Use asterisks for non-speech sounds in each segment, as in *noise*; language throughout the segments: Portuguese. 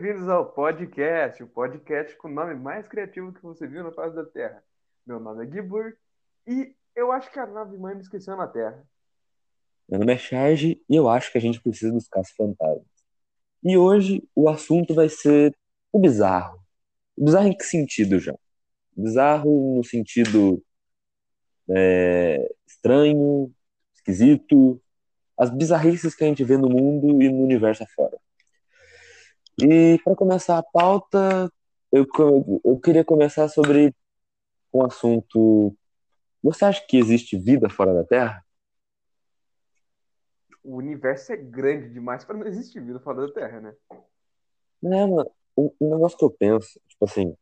bem-vindos ao podcast, o podcast com o nome mais criativo que você viu na face da Terra. Meu nome é Gibur e eu acho que a nave mãe me esqueceu na Terra. Meu nome é Charge e eu acho que a gente precisa dos caça-fantasmas. E hoje o assunto vai ser o bizarro. O bizarro em que sentido, já? Bizarro no sentido é, estranho, esquisito, as bizarrices que a gente vê no mundo e no universo afora. E para começar a pauta, eu, eu queria começar sobre um assunto. Você acha que existe vida fora da Terra? O universo é grande demais para não existir vida fora da Terra, né? É, mano, o, o negócio que eu penso, tipo assim,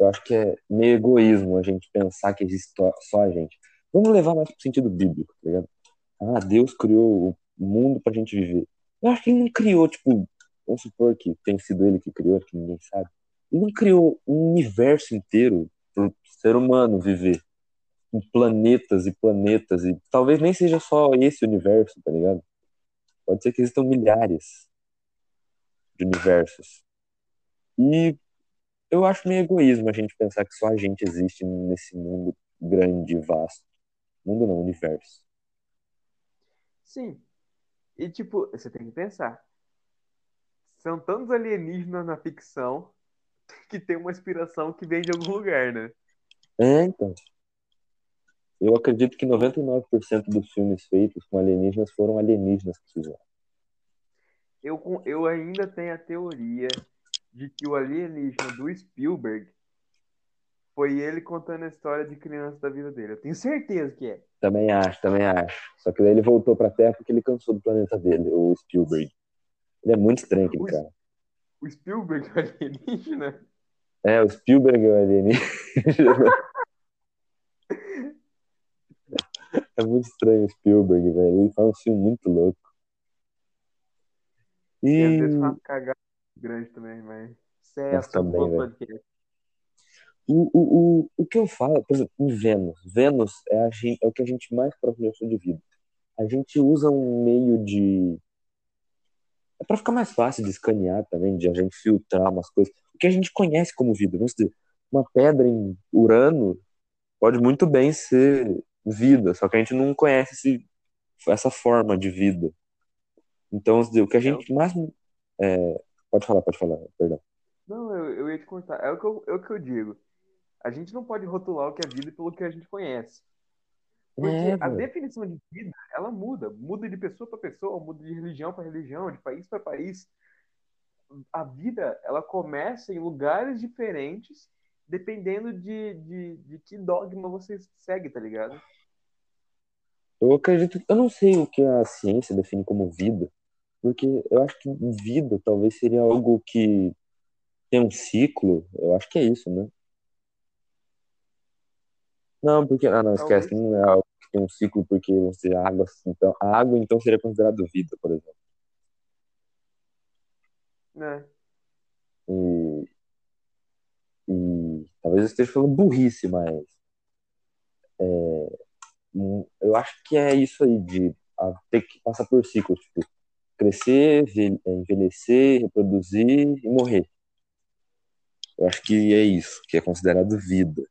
eu acho que é meio egoísmo a gente pensar que existe só a gente. Vamos levar mais pro sentido bíblico, tá ligado? Ah, Deus criou o mundo pra gente viver. Eu acho que ele não criou, tipo, vamos supor que tem sido ele que criou, que ninguém sabe. Ele não criou um universo inteiro para o ser humano viver. Com planetas e planetas. E talvez nem seja só esse universo, tá ligado? Pode ser que existam milhares de universos. E eu acho meio egoísmo a gente pensar que só a gente existe nesse mundo grande e vasto. Mundo não, universo. Sim. E tipo, você tem que pensar são tantos alienígenas na ficção *laughs* que tem uma inspiração que vem de algum lugar, né? É, então. Eu acredito que 99% dos filmes feitos com alienígenas foram alienígenas que fizeram. Eu, eu ainda tenho a teoria de que o alienígena do Spielberg foi ele contando a história de criança da vida dele. Eu tenho certeza que é. Também acho, também acho. Só que daí ele voltou pra Terra porque ele cansou do planeta dele, o Spielberg. Ele é muito estranho, aquele o, cara. O Spielberg é alienígena? É, o Spielberg é alienígena. *laughs* é muito estranho o Spielberg, velho. Ele faz um filme muito louco. E, e às vezes faz cagada grande também, mas. Certo, também, velho. O, o, o, o que eu falo, por exemplo, em Vênus. Vênus é, a gente, é o que a gente mais próximo de vida. A gente usa um meio de é para ficar mais fácil de escanear também, de a gente filtrar umas coisas. O que a gente conhece como vida. Vamos dizer, uma pedra em Urano pode muito bem ser vida, só que a gente não conhece esse, essa forma de vida. Então, o que a gente mais. É, pode falar, pode falar, perdão. Não, eu, eu ia te contar. É o, que eu, é o que eu digo. A gente não pode rotular o que é vida pelo que a gente conhece. Porque é, a definição de vida, ela muda. Muda de pessoa para pessoa, muda de religião para religião, de país para país. A vida, ela começa em lugares diferentes, dependendo de, de, de que dogma você segue, tá ligado? Eu acredito, eu não sei o que a ciência define como vida, porque eu acho que vida talvez seria algo que tem um ciclo, eu acho que é isso, né? Não, porque. Ah, não, esquece, não é algo que tem um ciclo, porque você água, então, a água então seria considerado vida, por exemplo. É. E, e talvez eu esteja falando burrice, mas é, eu acho que é isso aí de a, ter que passar por ciclos, tipo, crescer, envelhecer, reproduzir e morrer. Eu acho que é isso, que é considerado vida.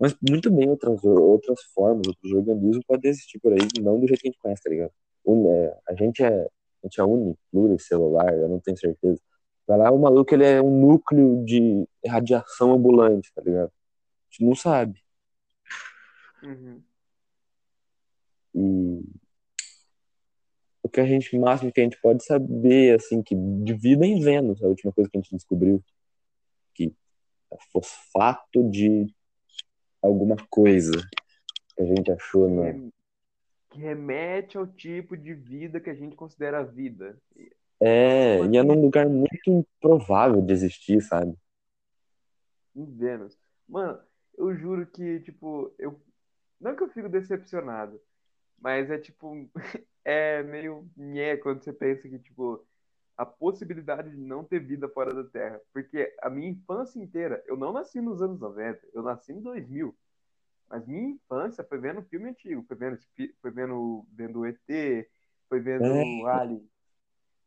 Mas muito bem outras, outras formas, outros organismos podem existir por aí, não do jeito que a gente conhece, tá ligado? É, a gente é, a gente é unipluricelular, eu não tenho certeza. Vai lá, o maluco ele é um núcleo de radiação ambulante, tá ligado? A gente não sabe. Uhum. E o que a gente, máximo que a gente pode saber, assim, que de vida em Vênus, a última coisa que a gente descobriu. Que é fosfato de alguma coisa que a gente achou na. Que remete ao tipo de vida que a gente considera vida. É, e é num lugar muito improvável de existir, sabe? Em Vênus. Mano, eu juro que, tipo, eu. Não que eu fico decepcionado, mas é tipo. *laughs* É meio nhé quando você pensa que, tipo, a possibilidade de não ter vida fora da Terra. Porque a minha infância inteira, eu não nasci nos anos 90, eu nasci em 2000. Mas minha infância foi vendo filme antigo, foi vendo, foi vendo, vendo ET, foi vendo é. Alien.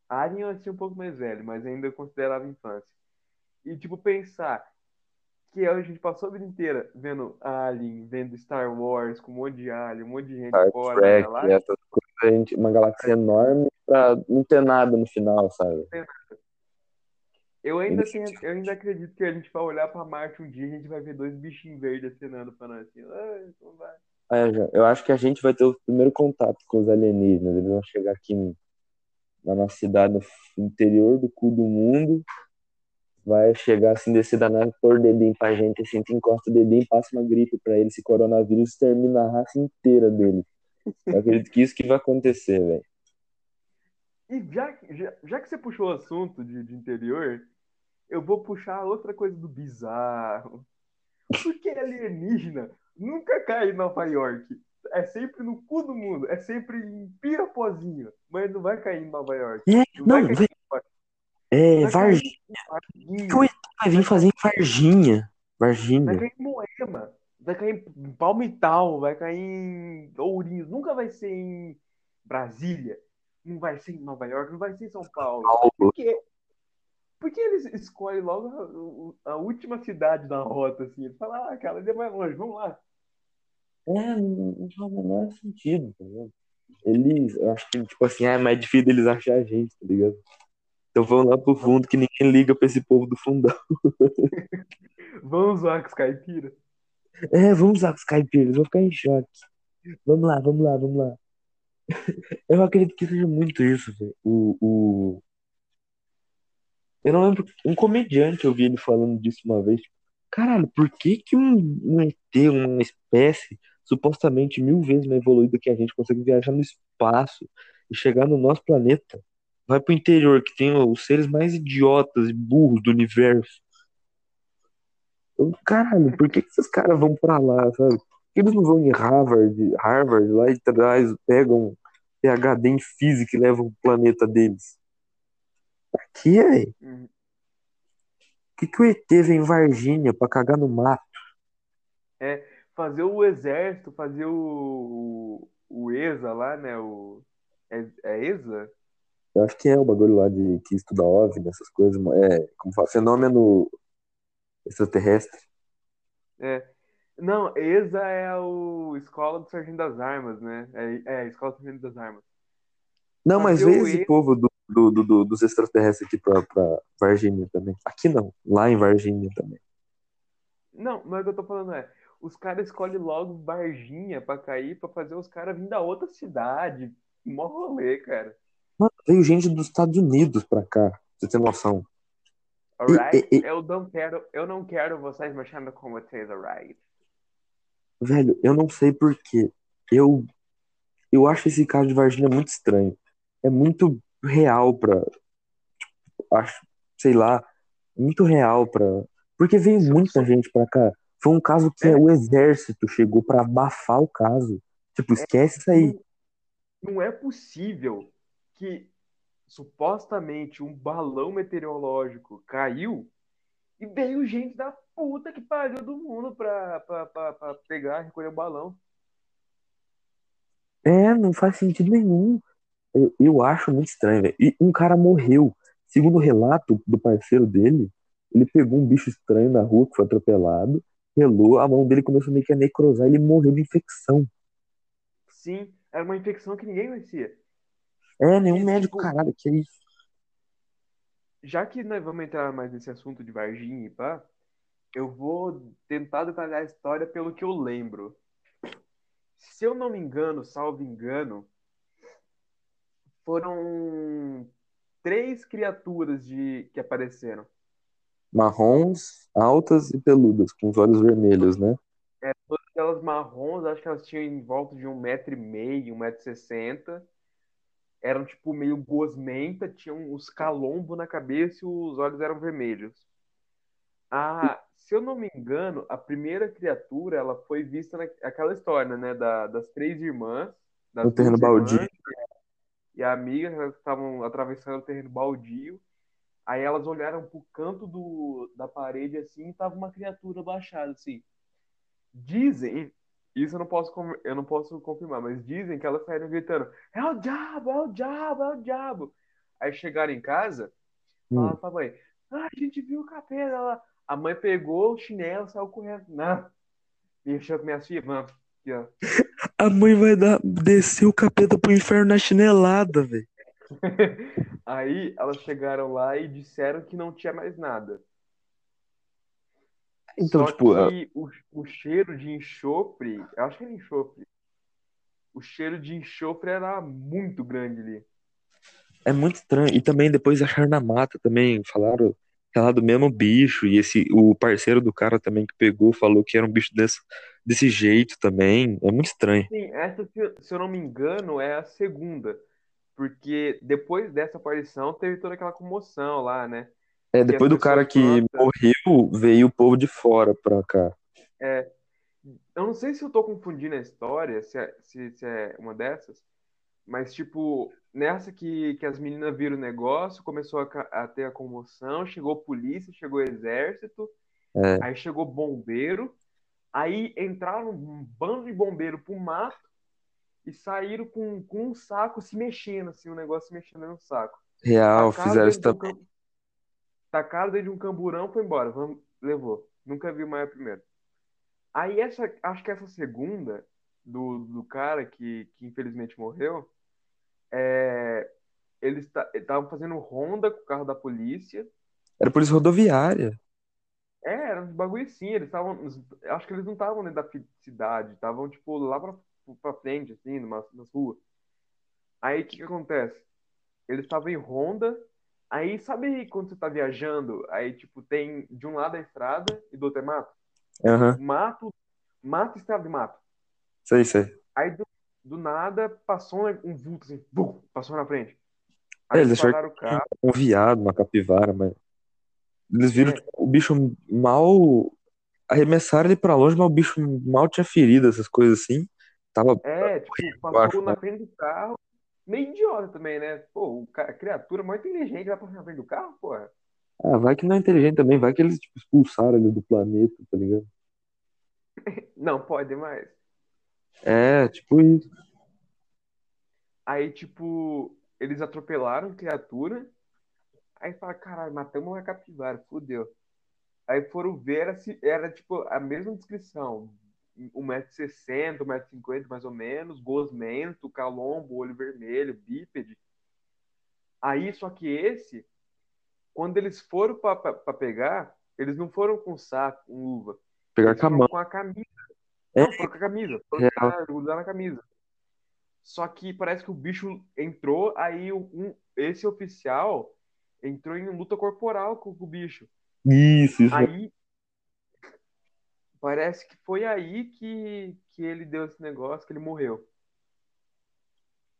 Alien eu assisti um pouco mais velho, mas ainda considerava infância. E, tipo, pensar que a gente passou a vida inteira vendo Alien, vendo Star Wars, com um monte de Alien, um monte de gente Star fora Trek, essas coisas, a gente, uma galáxia enorme pra não ter nada no final, sabe? Eu ainda, tenho, eu ainda acredito que a gente vai olhar pra Marte um dia e a gente vai ver dois bichinhos verdes acenando pra nós assim. Já- eu acho que a gente vai ter o primeiro contato com os alienígenas. Eles vão chegar aqui na nossa cidade, no interior do cu do mundo. Vai chegar assim, descer da nave, pôr o dedinho pra gente, assim, tu encosta o dedinho, passa uma gripe pra eles, esse coronavírus extermina a raça inteira deles. Eu acredito que isso que vai acontecer, velho. E já, que- já, já que você puxou o assunto de, de interior, eu vou puxar outra coisa do bizarro. Porque alienígena nunca cai em Nova York. É sempre no cu do mundo. É sempre em Pirapozinho. Mas não vai cair em Nova York. É, Não, não, vai cair velho, em Nova York. é Vai Varginha. Varginha. que o ET vai vir fazer em Varginha. Vai Varginha. cair em Moema. Vai cair em Palmital. Vai cair em Ourinhos. Nunca vai ser em Brasília. Não vai ser em Nova York. Não vai ser em São Paulo. Por quê? Porque eles escolhem logo a, a última cidade da rota, assim. Eles falam, ah, cara, ele é mais longe, vamos lá. É, não, faz o menor sentido, tá ligado? Eles, eu acho que, tipo assim, ah, é mais difícil deles achar a gente, tá ligado? Então vão lá pro fundo que ninguém liga pra esse povo do fundão. *laughs* Vamos lá com os caipiras. É, vamos lá com os caipiras, eles vão ficar em choque. Vamos lá, vamos lá, vamos lá. Eu acredito que seja muito isso, velho. O, o... Eu não lembro, um comediante eu vi ele falando disso uma vez. Caralho, por que que um, um ET, uma espécie supostamente mil vezes mais evoluída que a gente consegue viajar no espaço e chegar no nosso planeta? Vai pro interior, que tem os seres mais idiotas e burros do universo. Caralho, por que que esses caras vão pra lá, sabe? Por que eles não vão em Harvard, Harvard lá e traz, pegam PhD em física e levam o planeta deles? Quê, velho? Uhum. Por que, que o ET vem em Varginha pra cagar no mato? Fazer o exército, fazer o, o ESA lá, né? O, é, é ESA? Eu acho que é o bagulho lá de que estuda OVNI, essas coisas. É, como fala, fenômeno extraterrestre. É. Não, ESA é o Escola do Sargento das Armas, né? É, é Escola do Sargento das Armas. Não, mas o esse E- povo do, do, do- do- dos extraterrestres aqui pra, pra Varginha também. Aqui não, lá em Varginha também. Não, mas o que eu tô falando é, os caras escolhem logo Varginha pra cair, pra fazer os caras vir da outra cidade. Mó rolê, cara. Mano, veio gente dos Estados Unidos pra cá, pra você ter noção. Alright? e- e- Eu não quero, eu não quero vocês mexendo com vocês, alright? Velho, eu não sei por quê. Eu, eu acho esse caso de Varginha muito estranho. É muito real pra. tipo, acho, sei lá, muito real pra. Porque veio muita gente pra cá. Foi um caso que É. o exército chegou pra abafar o caso. Tipo, esquece isso aí. Não, não é possível que supostamente um balão meteorológico caiu e veio gente da puta que pariu do mundo pra, pra, pra, pra pegar recolher o balão. É, não faz sentido nenhum. Eu, eu acho muito estranho, velho. E um cara morreu. Segundo o relato do parceiro dele, ele pegou um bicho estranho na rua que foi atropelado, relou, a mão dele começou meio que a necrosar, ele morreu de infecção. Sim, era uma infecção que ninguém conhecia. É, nenhum E, médico, tipo, caralho, que isso? Já que nós vamos entrar mais nesse assunto de Varginha e pá, eu vou tentar detalhar a história pelo que eu lembro. Se eu não me engano, salvo engano, foram três criaturas de que apareceram. Marrons, altas e peludas, com os olhos vermelhos, né? É, todas aquelas marrons, acho que elas tinham em volta de um metro e meio, um metro e sessenta. Eram tipo meio gosmenta, tinham os calombos na cabeça e os olhos eram vermelhos. Ah, se eu não me engano, a primeira criatura ela foi vista naquela história, né? Da, das três irmãs, das No terreno irmãs baldio. e a amiga, elas estavam atravessando o terreno baldio. Aí elas olharam pro canto do, da parede assim e tava uma criatura baixada assim. Dizem, isso eu não posso eu não posso confirmar, mas dizem que elas saíram gritando: "É o diabo, é o diabo, é o diabo". Aí chegaram em casa, falaram pra mãe, ah, a gente viu o capeta lá. A mãe pegou o chinelo, saiu correndo. Não. Mexeu com minhas filhas, mano. Aqui, ó. A mãe vai dar, descer o capeta pro inferno na chinelada, velho. *laughs* Aí elas chegaram lá e disseram que não tinha mais nada. Então, Só tipo, que o, o cheiro de enxofre, eu acho que era enxofre. O cheiro de enxofre era muito grande ali. é muito estranho. E também depois acharam na mata também, falaram que era do mesmo bicho. E esse, o parceiro do cara também que pegou falou que era um bicho desse, desse jeito também. É muito estranho. Sim, essa, se eu não me engano, é a segunda. Porque depois dessa aparição teve toda aquela comoção lá, né? É, depois do cara que plantam. morreu, veio o povo de fora pra cá. É, eu não sei se eu tô confundindo a história, se é, se, se é uma dessas, mas tipo, nessa que, que as meninas viram o negócio, começou a, a ter a comoção, chegou a polícia, chegou o exército, É. aí chegou bombeiro, aí entraram um bando de bombeiro pro mato e saíram com, com um saco se mexendo, assim, o negócio se mexendo no saco. Real, Tacaram fizeram isso um também. cam- tacaram dentro de um camburão, foi embora, vamos, levou. Nunca vi mais a primeira. Aí essa, acho que essa segunda do, do cara que, que infelizmente morreu, é, eles estavam fazendo ronda com o carro da polícia. Era polícia rodoviária. É, era uns bagulho assim, eles estavam, acho que eles não estavam dentro da cidade, estavam tipo lá pra, pra frente, assim, numa, nas ruas. Aí o que que acontece? Eles estavam em ronda, aí sabe quando você tá viajando, aí tipo tem de um lado a estrada e do outro é mato? Aham, Mato, mato, estrada de mato. sei, sei. Aí do, do nada passou um, vulto assim, bum, passou na frente. É, Aí eles acharam o carro. Um viado, uma capivara, mas. Eles viram É. tipo, o bicho mal. Arremessaram ele pra longe, mas o bicho mal tinha ferido, essas coisas assim. Tava. É, tipo, acho, passou né? na frente do carro. Meio idiota também, né? Pô, a criatura mais inteligente vai passar na frente do carro, porra. Ah, vai que não é inteligente também, vai que eles tipo, expulsaram ele do planeta, tá ligado? *laughs* Não, pode mais. É, tipo isso. Aí, tipo, eles atropelaram a criatura. Aí fala, caralho, matamos uma capivara, fudeu. Aí foram ver, era, tipo a mesma descrição. 1,60m, 1,50m mais ou menos, gosmento, calombo, olho vermelho, bípede. Aí, só que esse, quando eles foram pra pegar, eles não foram com saco, com luva. Pegar com a mão. com a camisa. É. Não, foram com a camisa. Real. pra grudar na camisa. Só que parece que o bicho entrou, aí um, esse oficial entrou em luta corporal com o bicho. Isso, isso. Aí parece que foi aí que, que ele deu esse negócio, que ele morreu.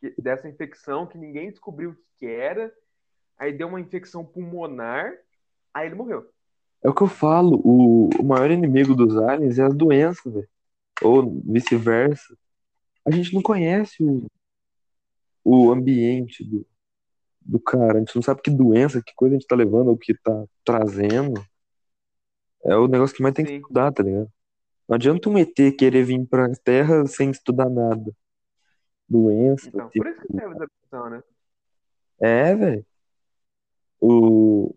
Que- dessa infecção que ninguém descobriu o que que era. Aí deu uma infecção pulmonar, aí ele morreu. É o que eu falo, o, o maior inimigo dos aliens é as doenças, velho. Ou vice-versa. A gente não conhece o, o ambiente do, do cara. A gente não sabe que doença, que coisa a gente tá levando, o que tá trazendo. É o negócio que mais tem que estudar, tá ligado? Não adianta um ET querer vir pra Terra sem estudar nada. Doença, Então, tipo. por isso que serve essa opção, né? É, velho. O...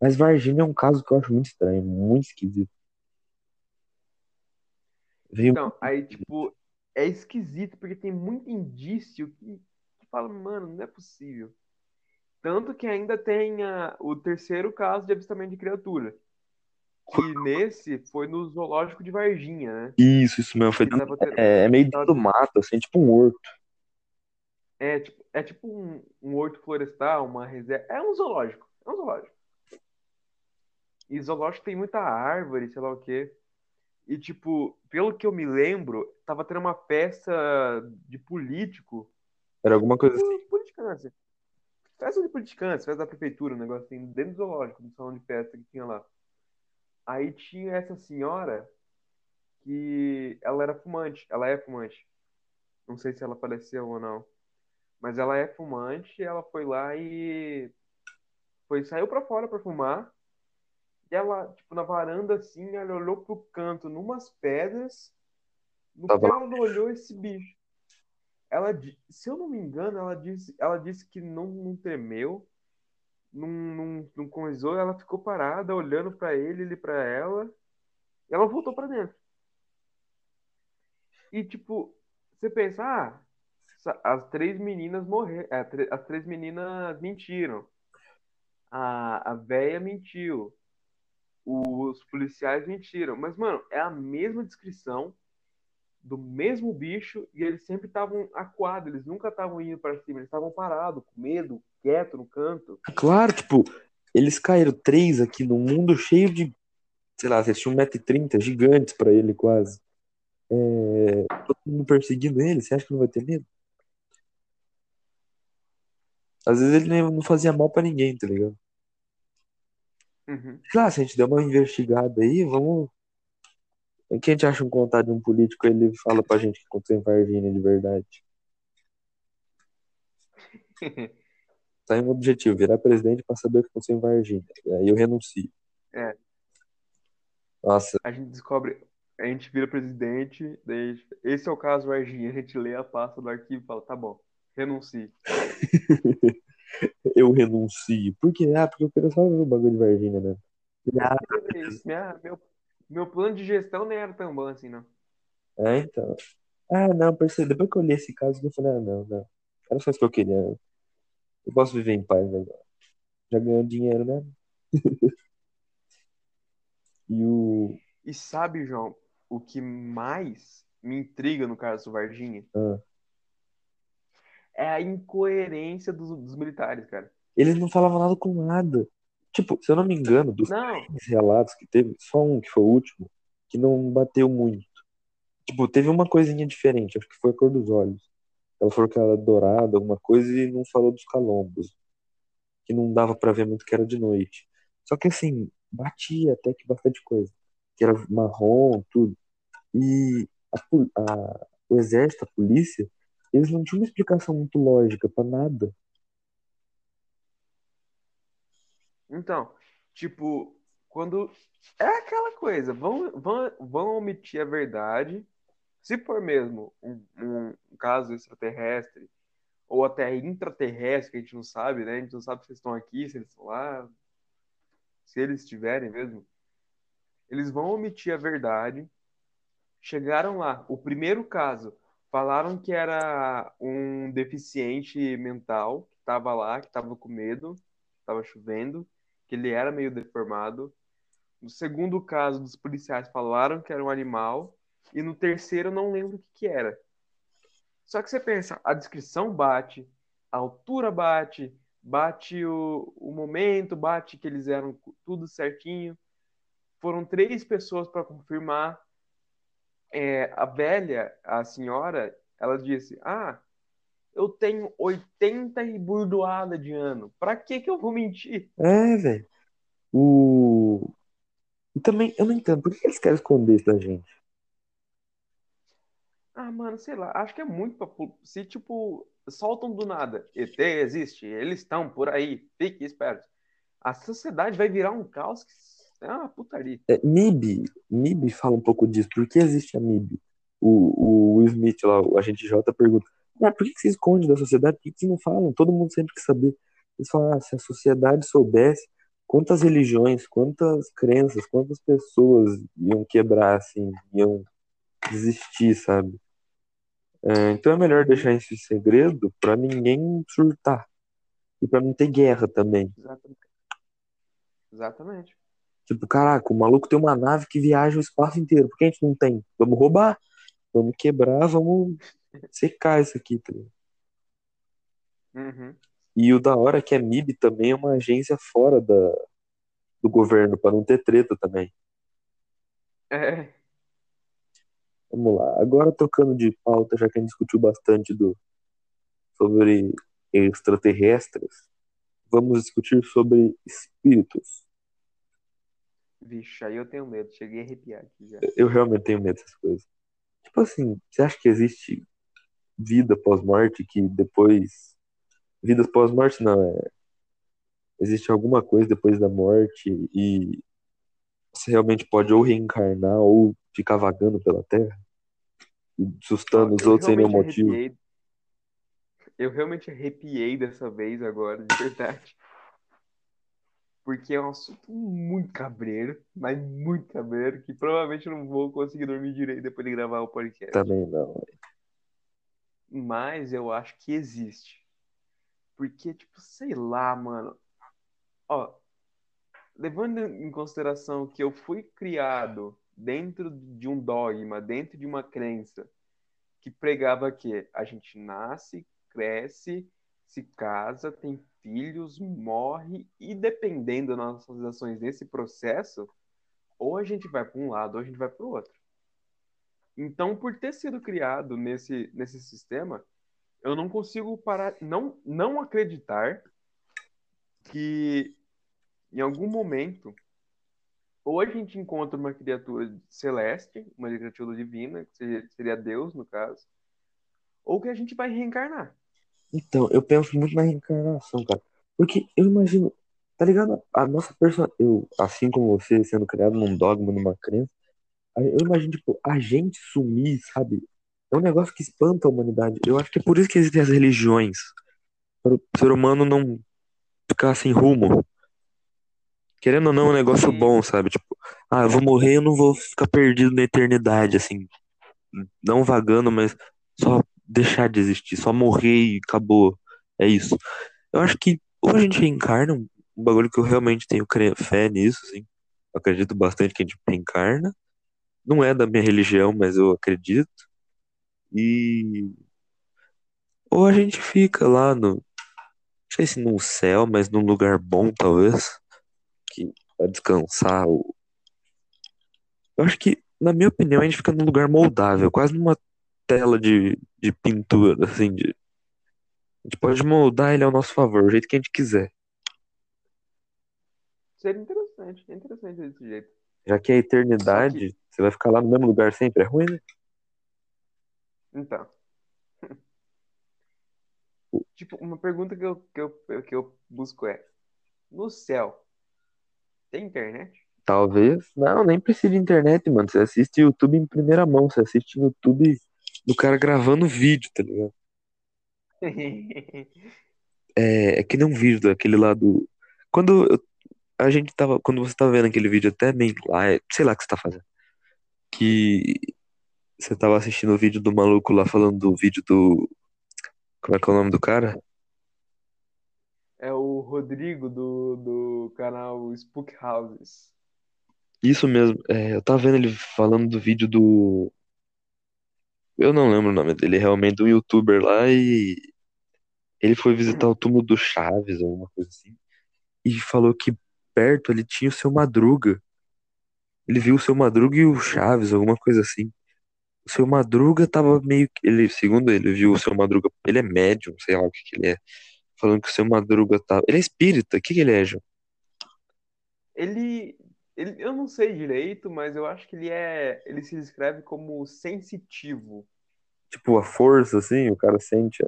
Mas Varginha é um caso que eu acho muito estranho, muito esquisito. Veio Então, aí, tipo, é esquisito porque tem muito indício que, que fala, mano, não é possível. Tanto que ainda tem a- o terceiro caso de avistamento de criatura. Que nesse foi no zoológico de Varginha, né? Isso, isso mesmo. Foi dentro- tendo- é, é meio dentro do mato, assim, tipo um horto. É tipo, é tipo um, um horto florestal, uma reserva. É um zoológico. É um zoológico. E zoológico tem muita árvore, sei lá o quê. E, tipo, pelo que eu me lembro, tava tendo uma festa de político. Era alguma coisa assim. Tipo, politicância. Festa de politicância, festa da prefeitura, um negócio assim, dentro do zoológico, no salão de festa que tinha lá. Aí tinha essa senhora que ela era fumante. Ela é fumante. Não sei se ela faleceu ou não. Mas ela é fumante, ela foi lá e foi saiu pra fora pra fumar. E ela, tipo, na varanda assim, ela olhou pro canto numas pedras. No Tava que ela não olhou esse bicho. ela, se eu não me engano, ela disse, ela disse que não, não tremeu, não, não, não coisou, ela ficou parada, olhando para ele, ele para ela, e ela voltou para dentro. E, tipo, você pensa, ah, as três meninas morreram, é, as três meninas mentiram. A, a véia mentiu. Os policiais mentiram. Mas, mano, é a mesma descrição do mesmo bicho e eles sempre estavam acuados, eles nunca estavam indo para cima, eles estavam parados, com medo, quieto no canto. Claro, tipo, eles caíram três aqui num mundo cheio de, sei lá, vocês tinham 1,30m, gigantes para ele quase. É, todo mundo perseguindo ele, você acha que não vai ter medo? Às vezes ele não fazia mal para ninguém, tá ligado? Uhum. Claro, se a gente der uma investigada aí, vamos. Quem a gente acha um contato de um político, ele fala pra gente que aconteceu em Varginha de verdade. *laughs* tá em um objetivo, virar presidente pra saber o que aconteceu em Varginha. Aí eu renuncio. É. Nossa. A gente descobre, a gente vira presidente, daí esse é o caso Varginha, a gente lê a pasta do arquivo e fala, tá bom, renuncie. *laughs* *laughs* eu renuncio. Por quê? Ah, porque eu quero só ver o bagulho de Varginha, né? Ah, Minha, meu, meu plano de gestão nem era tão bom assim, não. É, então. Ah, não, percebi. Depois que eu li esse caso, eu falei, ah, não, não. Era só isso que eu queria. Eu posso viver em paz agora. Já ganhou dinheiro, né? *laughs* e o. E sabe, João, o que mais me intriga no caso do Varginha? Ah é a incoerência dos, dos militares, cara. Eles não falavam nada com nada. Tipo, se eu não me engano, dos não. relatos que teve, só um que foi o último, que não bateu muito. Tipo, teve uma coisinha diferente, acho que foi a cor dos olhos. Ela falou que era dourada, alguma coisa, e não falou dos calombos. Que não dava para ver muito que era de noite. Só que assim, batia até que bastante coisa. Que era marrom, tudo. E a, a, o exército, a polícia, eles não tinham uma explicação muito lógica para nada. Então, tipo, quando. É aquela coisa, vão, vão, vão omitir a verdade. Se for mesmo um, um caso extraterrestre, ou até intraterrestre, que a gente não sabe, né? A gente não sabe se eles estão aqui, se eles estão lá. Se eles estiverem mesmo. Eles vão omitir a verdade. Chegaram lá. O primeiro caso Falaram que era um deficiente mental que estava lá, que estava com medo, estava chovendo, que ele era meio deformado. No segundo caso, dos policiais falaram que era um animal. E no terceiro, eu não lembro o que, que era. Só que você pensa, a descrição bate, a altura bate, bate o, o momento, bate que eles eram tudo certinho. Foram três pessoas para confirmar é, a velha, a senhora, ela disse: Ah, eu tenho 80 e burdoada de ano. Pra que que eu vou mentir? É, velho. O... E também, eu não entendo, por que eles querem esconder isso da gente? Ah, mano, sei lá, acho que é muito pra... Se, tipo, soltam do nada, ET existe, eles estão por aí, fique esperto. A sociedade vai virar um caos que é uma putaria. É, MIB, MIB fala um pouco disso. Por que existe a MIB? O, o Will Smith lá, o agente J, pergunta: ah, por que, que se esconde da sociedade? Por que, que não falam? Todo mundo sempre quer saber. Eles falam: ah, se a sociedade soubesse quantas religiões, quantas crenças, quantas pessoas iam quebrar, assim, iam desistir, sabe? É, então é melhor deixar isso em segredo para ninguém surtar e para não ter guerra também. Exatamente. Exatamente. Tipo, caraca, o maluco tem uma nave que viaja o espaço inteiro. Por que a gente não tem? Vamos roubar, vamos quebrar, vamos secar isso aqui, tá uhum. E o da hora é que a MIB também é uma agência fora da, do governo, para não ter treta também. É. Vamos lá. Agora tocando de pauta, já que a gente discutiu bastante do, sobre extraterrestres, vamos discutir sobre espíritos. Vixe, aí eu tenho medo. Cheguei a arrepiar aqui já. Eu realmente tenho medo dessas coisas. Tipo assim, você acha que existe vida pós-morte que depois. Vidas pós-morte não, é. Existe alguma coisa depois da morte e você realmente pode ou reencarnar ou ficar vagando pela Terra e sustando os outros sem nenhum motivo. eu realmente arrepiei dessa vez agora, de verdade. Porque é um assunto muito cabreiro, mas muito cabreiro, que provavelmente eu não vou conseguir dormir direito depois de gravar o podcast. Também não. Mas eu acho que existe. Porque, tipo, sei lá, mano. Ó, levando em consideração que eu fui criado dentro de um dogma, dentro de uma crença que pregava que a gente nasce, cresce, se casa, tem filhos, morre e dependendo das nossas ações nesse processo, ou a gente vai para um lado ou a gente vai para o outro. Então, por ter sido criado nesse, nesse sistema, eu não consigo parar, não, não acreditar que em algum momento ou a gente encontra uma criatura celeste, uma criatura divina, que seria, Deus no caso, ou que a gente vai reencarnar. Então, eu penso muito na reencarnação, cara. Porque eu imagino, tá ligado? A nossa pessoa, eu, assim como você, sendo criado num dogma, numa crença, eu imagino, tipo, a gente sumir, sabe? É um negócio que espanta a humanidade. Eu acho que é por isso que existem as religiões. Para o ser humano não ficar sem rumo. Querendo ou não, é um negócio bom, sabe? Tipo, ah, eu vou morrer, eu não vou ficar perdido na eternidade, assim. Não vagando, mas só deixar de existir, só morrer e acabou. É isso. Eu acho que ou a gente reencarna, um bagulho que eu realmente tenho fé nisso, assim. Eu acredito bastante que a gente reencarna. Não é da minha religião, mas eu acredito. E. Ou a gente fica lá no. Não sei se num céu, mas num lugar bom, talvez. Que vai descansar. Eu acho que, na minha opinião, a gente fica num lugar moldável, quase numa tela de, de pintura, assim, de, a gente pode moldar ele ao nosso favor, o jeito que a gente quiser. Seria interessante, é interessante desse jeito. Já que a eternidade, que... você vai ficar lá no mesmo lugar sempre, é ruim, né? Então. *laughs* tipo, uma pergunta que eu, que, eu, que eu busco é: no céu, tem internet? Talvez. Não, nem precisa de internet, mano. Você assiste YouTube em primeira mão. Você assiste YouTube do cara gravando vídeo, tá ligado? *laughs* É, é que nem um vídeo daquele lá do. Quando eu- a gente tava. Quando você tava vendo aquele vídeo até bem lá, é, sei lá o que você tá fazendo. Que você tava assistindo o vídeo do maluco lá falando do vídeo do. Como é que é o nome do cara? É o Rodrigo do, do canal Spook Houses. Isso mesmo. É, eu tava vendo ele falando do vídeo do. Eu não lembro o nome dele, realmente um youtuber lá e ele foi visitar o túmulo do Chaves, alguma coisa assim, e falou que perto ele tinha o seu Madruga. Ele viu o seu Madruga e o Chaves, alguma coisa assim. O seu Madruga tava meio que. Ele, segundo ele, viu o seu Madruga. Ele é médium, sei lá o que, que ele é. Falando que o seu Madruga tava. Ele é espírita, o que, que ele é, João? Ele, ele. Eu não sei direito, mas eu acho que ele é. Ele se descreve como sensitivo. Tipo, a força, assim, o cara sente.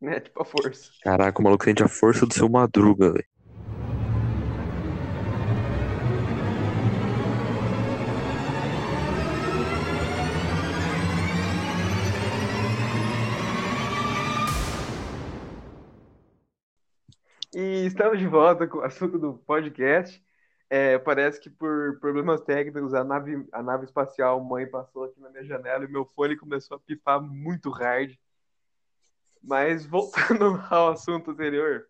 É, *laughs* tipo a força. Caraca, o maluco sente a força do seu Madruga, velho. E estamos de volta com o assunto do podcast. É, parece que por problemas técnicos a nave, a nave espacial mãe passou aqui na minha janela e meu fone começou a pifar muito hard. Mas voltando *laughs* ao assunto anterior,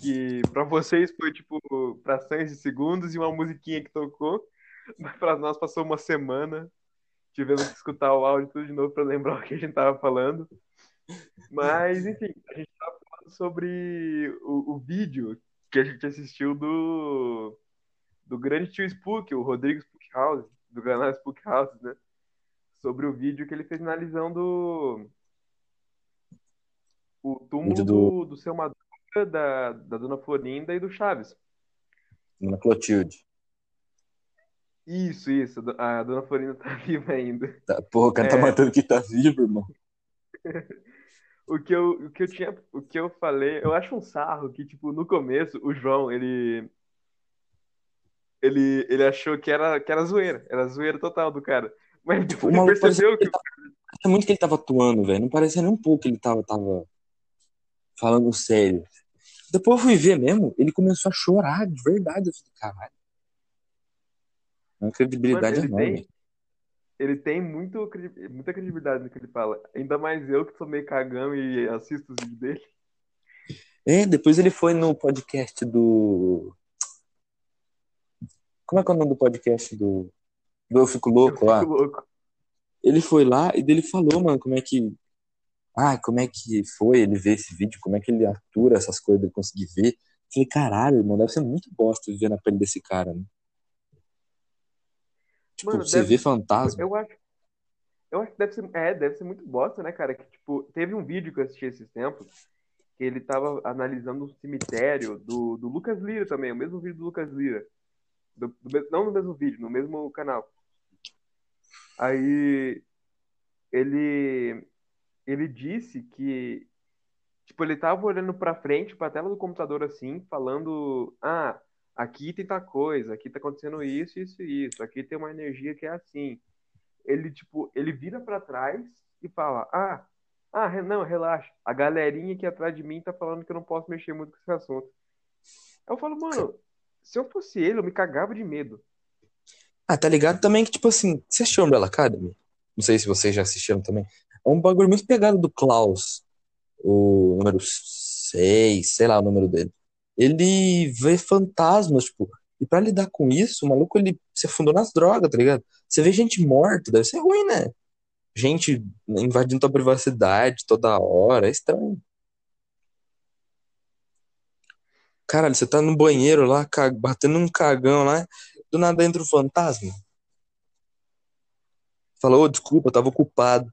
que para vocês foi tipo frações de segundos e uma musiquinha que tocou, mas para nós passou uma semana. Tivemos que escutar o áudio tudo de novo para lembrar *laughs* o que a gente tava falando. Mas, enfim, a gente tava falando sobre o, o vídeo que a gente assistiu do, do grande tio Spook, o Rodrigo Spook House, do canal Spook House, né? Sobre o vídeo que ele fez analisando o túmulo do... do, do seu Madruga, da, da Dona Florinda e do Chaves. Dona Clotilde. Isso, isso. A Dona Florinda tá *laughs* viva ainda. Tá, porra, o cara tá é... tá matando que tá vivo, irmão. *laughs* o que eu, o que eu tinha, o que eu falei, eu acho um sarro que tipo no começo o João, ele ele ele achou que era que era zoeira, era zoeira total do cara. Mas tipo, ele percebeu que tá, É muito que ele tava atuando, velho. Não parecia nem um pouco que ele tava, tava falando sério. Depois eu fui ver mesmo, ele começou a chorar de verdade. Eu falei, caralho. Uma credibilidade Mano, ele enorme. tem, ele tem muito, muita credibilidade no que ele fala. Ainda mais eu que sou meio cagão e assisto os vídeos dele. É, depois ele foi no podcast do. Como é que é o nome do podcast do. Do Eu Fico Eu Louco lá? fico louco. Ele foi lá e dele falou, mano, como é que. Ah, como é que foi ele ver esse vídeo, como é que ele atura essas coisas, ele conseguir ver. Eu Falei, caralho, irmão, deve ser muito bosta viver na pele desse cara, né? Tipo, Mano, você deve, vê fantasma. eu acho, eu acho que deve ser, é, deve ser muito bosta, né, cara? Que, tipo, teve um vídeo que eu assisti esses tempos, que ele tava analisando um cemitério do, do Lucas Lira também, o mesmo vídeo do Lucas Lira. Do- do não no mesmo vídeo, no mesmo canal. Aí ele ele disse que tipo ele tava olhando pra frente, pra tela do computador assim, falando: "Ah, aqui tem tal coisa, aqui tá acontecendo isso, isso e isso, aqui tem uma energia que é assim". Ele tipo, ele vira pra trás e fala: "Ah, ah, não, relaxa. A galerinha aqui atrás de mim tá falando que eu não posso mexer muito com esse assunto". Eu falo: "Mano, se eu fosse ele, eu me cagava de medo". Ah, tá ligado também que, tipo assim, você assistiu Umbrella Academy? Não sei se vocês já assistiram também. É um bagulho muito pegado do Klaus, o número 6, sei lá o número dele. Ele vê fantasmas, tipo, e pra lidar com isso, o maluco ele se afundou nas drogas, tá ligado? Você vê gente morta, deve ser ruim, né? Gente invadindo tua privacidade toda hora, é estranho. Caralho, você tá no banheiro lá, batendo um cagão lá, do nada entra o fantasma. Fala, ô, desculpa, eu tava ocupado.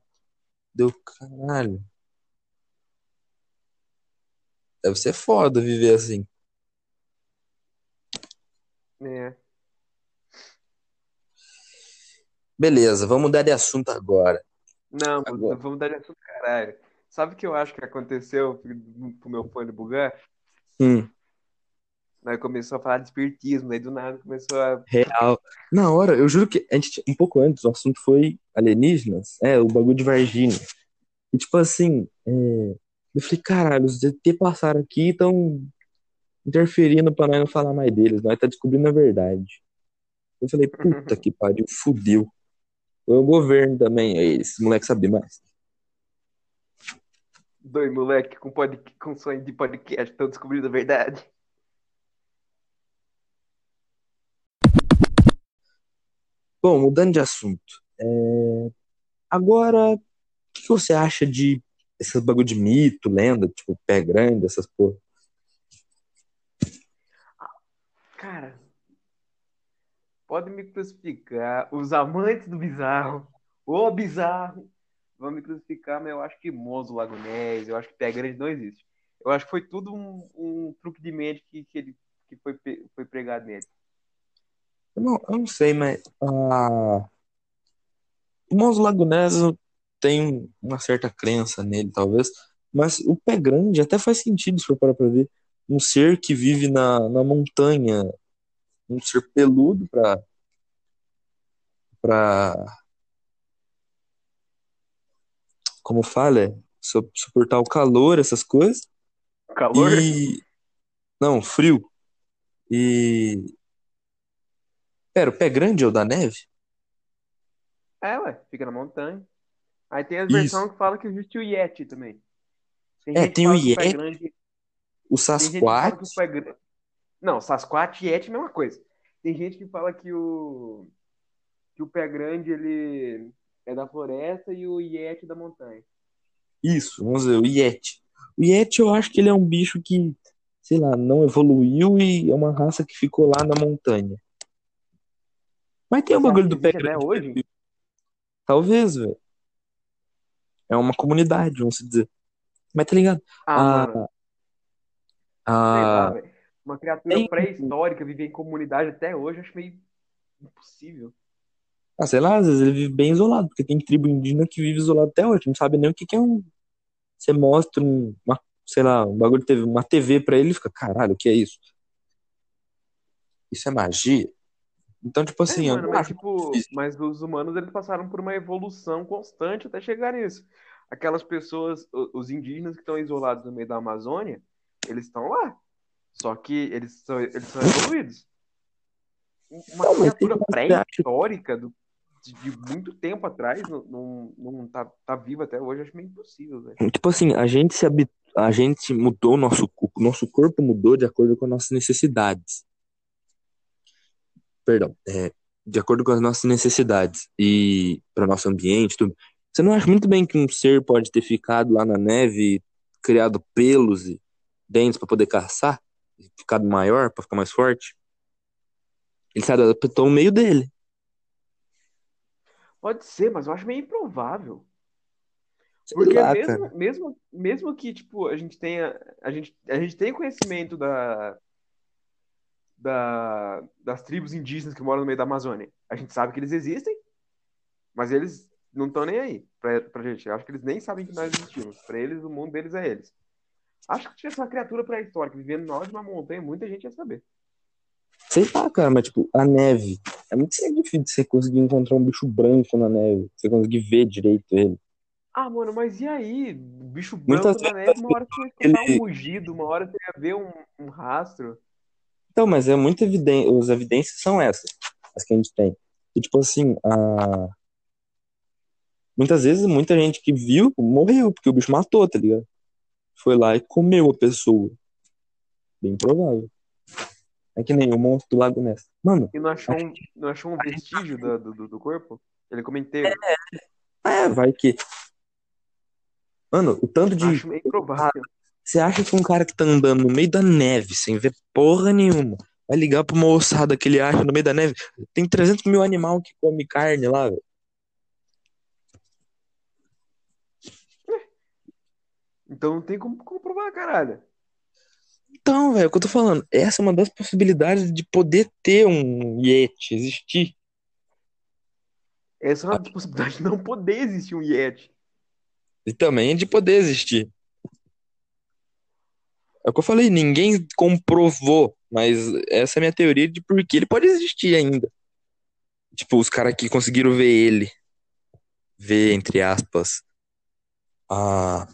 Deu, caralho. Deve ser foda viver assim. É. Beleza, vamos mudar de assunto agora. Não, Agora. vamos dar de assunto, caralho. Sabe o que eu acho que aconteceu pro meu fone bugar? Hum, Aí começou a falar de espiritismo, aí do nada começou a. real. Na hora, eu juro que a gente, um pouco antes, o assunto foi alienígenas. É, o bagulho de Varginha. E tipo assim, é, eu falei, caralho, os ET passaram aqui e estão interferindo pra nós não falar mais deles. Nós tá descobrindo a verdade. Eu falei, puta que pariu, fudeu. Foi o governo também, aí, esses moleques sabem mais. Dois moleque com, pod... com sonho de podcast estão descobrindo a verdade. Bom, mudando de assunto. é, Agora, o que que você acha de esses bagulho de mito, lenda, tipo, pé grande, essas porra? Cara, pode me crucificar. Os amantes do bizarro, o bizarro, vão me crucificar, mas eu acho que Monzo Lago Ness, eu acho que Pé Grande não existe. Eu acho que foi tudo um, um truque de mente que, que, ele, que foi, foi pregado nele. Eu não, eu não sei, mas ah, o Ness eu tenho uma certa crença nele, talvez, mas o pé grande até faz sentido se for parar pra ver. Um ser que vive na, na montanha, um ser peludo pra, pra, como fala, é, su- suportar o calor, essas coisas. Calor? E. Não, frio. E. Pera, o pé grande é o da neve? É, ué, fica na montanha. Aí tem Isso. versões que falam que existe o Yeti também. Tem É, tem o fala que o Yeti, grande. o fala o Sasquatch. grande. Não, Sasquatch e Yeti é a mesma coisa. Tem gente que fala que o. que o pé grande ele é da floresta e o Yeti da montanha. Isso, vamos ver, o Yeti. O Yeti eu acho que ele é um bicho que, sei lá, não evoluiu e é uma raça que ficou lá na montanha. Mas tem o bagulho do pé grande. hoje? Talvez, velho. É uma comunidade, vamos dizer. Mas tá ligado? Ah, A, mano, sei lá. Uma criatura tem, pré-histórica viver em comunidade até hoje, eu acho meio impossível. ah, sei lá, às vezes ele vive bem isolado, porque tem tribo indígena que vive isolado até hoje, não sabe nem o que que é um. Você mostra um, uma, sei lá, um bagulho de TV, uma TV pra ele e fica, caralho, o que é isso? Isso é magia? Então, tipo assim, É, mano, mas acho tipo, mas os humanos eles passaram por uma evolução constante até chegar nisso. Aquelas pessoas, os indígenas que estão isolados no meio da Amazônia, eles estão lá. Só que eles são, eles são evoluídos. Uma Não, criatura pré-histórica do- de, de muito tempo atrás não, não, não tá, tá viva até hoje, acho meio impossível, velho. Tipo assim, a gente se habi... a gente mudou o nosso o nosso corpo mudou de acordo com as nossas necessidades. Perdão, é, de acordo com as nossas necessidades e para o nosso ambiente, tudo. Você não acha muito bem que um ser pode ter ficado lá na neve, criado pelos e dentes para poder caçar, ficado maior, para ficar mais forte? Ele se adaptou ao meio dele. Pode ser, mas eu acho meio improvável. Sei Porque lá, mesmo, mesmo, mesmo que, tipo, a gente tenha, a gente, a gente tem conhecimento da, da, das tribos indígenas que moram no meio da Amazônia. A gente sabe que eles existem, mas eles não estão nem aí pra, pra gente. Eu acho que eles nem sabem que nós existimos. Pra eles, o mundo deles é eles. Acho que se tivesse uma criatura pré-histórica vivendo na de uma montanha, muita gente ia saber. Sei lá, cara, mas tipo, a neve. É muito difícil de você conseguir encontrar um bicho branco na neve. Você conseguir ver direito ele. Ah, mano, mas e aí? Bicho Muitas branco na vezes neve, uma hora você ia escutar ele- um mugido, uma hora você ia ver um, um rastro. Então, mas é muito evidente. As evidências são essas, as que a gente tem. E tipo assim, a... muitas vezes muita gente que viu morreu, porque o bicho matou, tá ligado? Foi lá e comeu a pessoa. Bem provável. É que nem o monstro do Lago Ness. Mano, E não achou um, não achou um vestígio do, do, do corpo? Ele comeu inteiro. é, vai que. Mano, o tanto de. Acho meio improvável. Você acha que um cara que tá andando no meio da neve, sem ver porra nenhuma, vai ligar pra uma ossada que ele acha no meio da neve? Tem 300 mil animal que come carne lá, velho. Então não tem como comprovar, caralho. Então, velho, é o que eu tô falando. Essa é uma das possibilidades de poder ter um Yeti, existir. Essa é uma possibilidade de não poder existir um Yeti. E também de poder existir. É o que eu falei, ninguém comprovou, mas essa é a minha teoria de por que ele pode existir ainda. Tipo, os caras que conseguiram ver ele. Ver, entre aspas. Ah.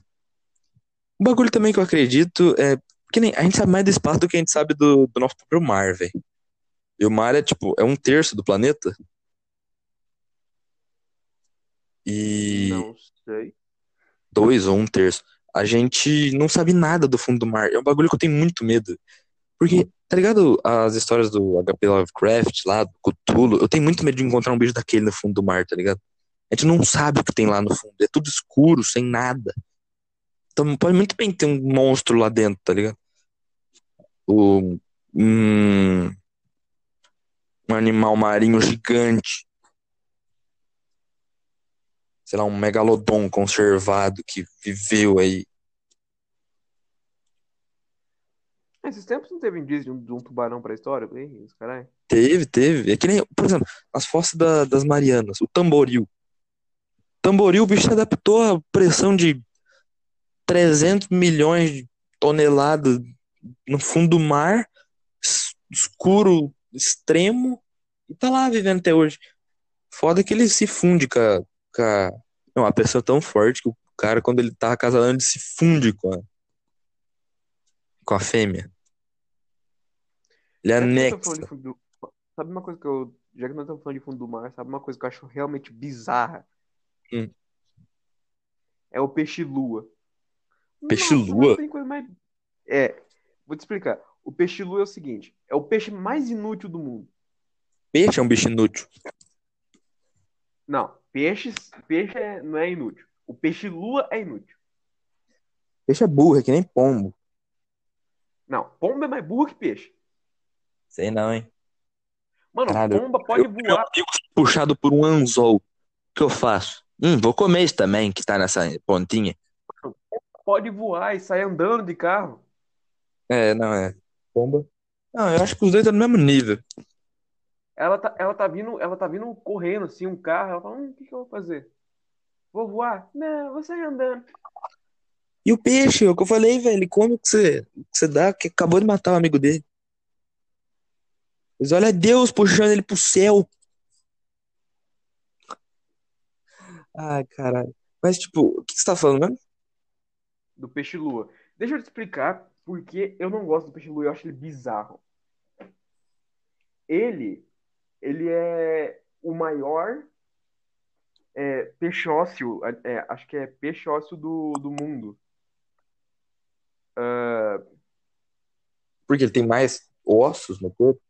Um bagulho também que eu acredito é. Que nem, a gente sabe mais do espaço do que a gente sabe do, do nosso próprio mar, velho. E o mar é tipo, é um terço do planeta. E Não sei. dois ou um terço. A gente não sabe nada do fundo do mar. É um bagulho que eu tenho muito medo. Porque, tá ligado? As histórias do HP Lovecraft lá, do Cthulhu, eu tenho muito medo de encontrar um bicho daquele no fundo do mar, tá ligado? A gente não sabe o que tem lá no fundo. É tudo escuro, sem nada. Então pode muito bem ter um monstro lá dentro, tá ligado? O, um, um animal marinho gigante. Sei lá, um megalodon conservado que viveu aí. Esses tempos não teve indício de um, tubarão pré-histórico aí? Os caralho. Teve, teve. É que nem, por exemplo, as fossas da- das Marianas, o tamboril. Tamboril, o bicho se adaptou à pressão de 300 milhões de toneladas no fundo do mar, es- escuro, extremo, e tá lá vivendo até hoje. Foda que ele se funde com a, com a... Não, a pessoa é tão forte que o cara, quando ele tá acasalando, ele se funde com a, com a fêmea. Ele anexa. do... Sabe uma coisa que eu. Já que nós estamos falando de fundo do mar, sabe uma coisa que eu acho realmente bizarra? Hum. É o peixe-lua. Peixe-lua? Mais. É, vou te explicar. O peixe-lua é o seguinte: é o peixe mais inútil do mundo. Peixe é um bicho inútil. Não, peixes, peixe é- não é inútil. O peixe-lua é inútil. Peixe é burro, é que nem pombo. Não, pomba é mais burro que peixe. Sei não, hein? Mano, Caralho, pomba pode eu, voar. amigo puxado por um anzol. O que eu faço? Hum, vou comer esse também, que tá nessa pontinha. Pode voar e sair andando de carro. É, não é. Pomba? Não, eu acho que os dois estão no mesmo nível. Ela tá, ela tá vindo, ela tá vindo correndo assim, um carro. Ela fala, hum, o que que eu vou fazer? Vou voar? Não, vou sair andando. E o peixe, é o que eu falei, velho, ele come o que você, o que você dá, que acabou de matar o amigo dele. Eles olham Deus puxando ele pro céu. Ai, caralho. Mas, tipo, o que você tá falando mesmo? Do peixe-lua. Deixa eu te explicar porque eu não gosto do peixe-lua, eu acho ele bizarro. Ele, ele é o maior é, peixe ósseo, é, acho que é peixe ósseo do, do mundo. Uh... Porque ele tem mais ossos no corpo?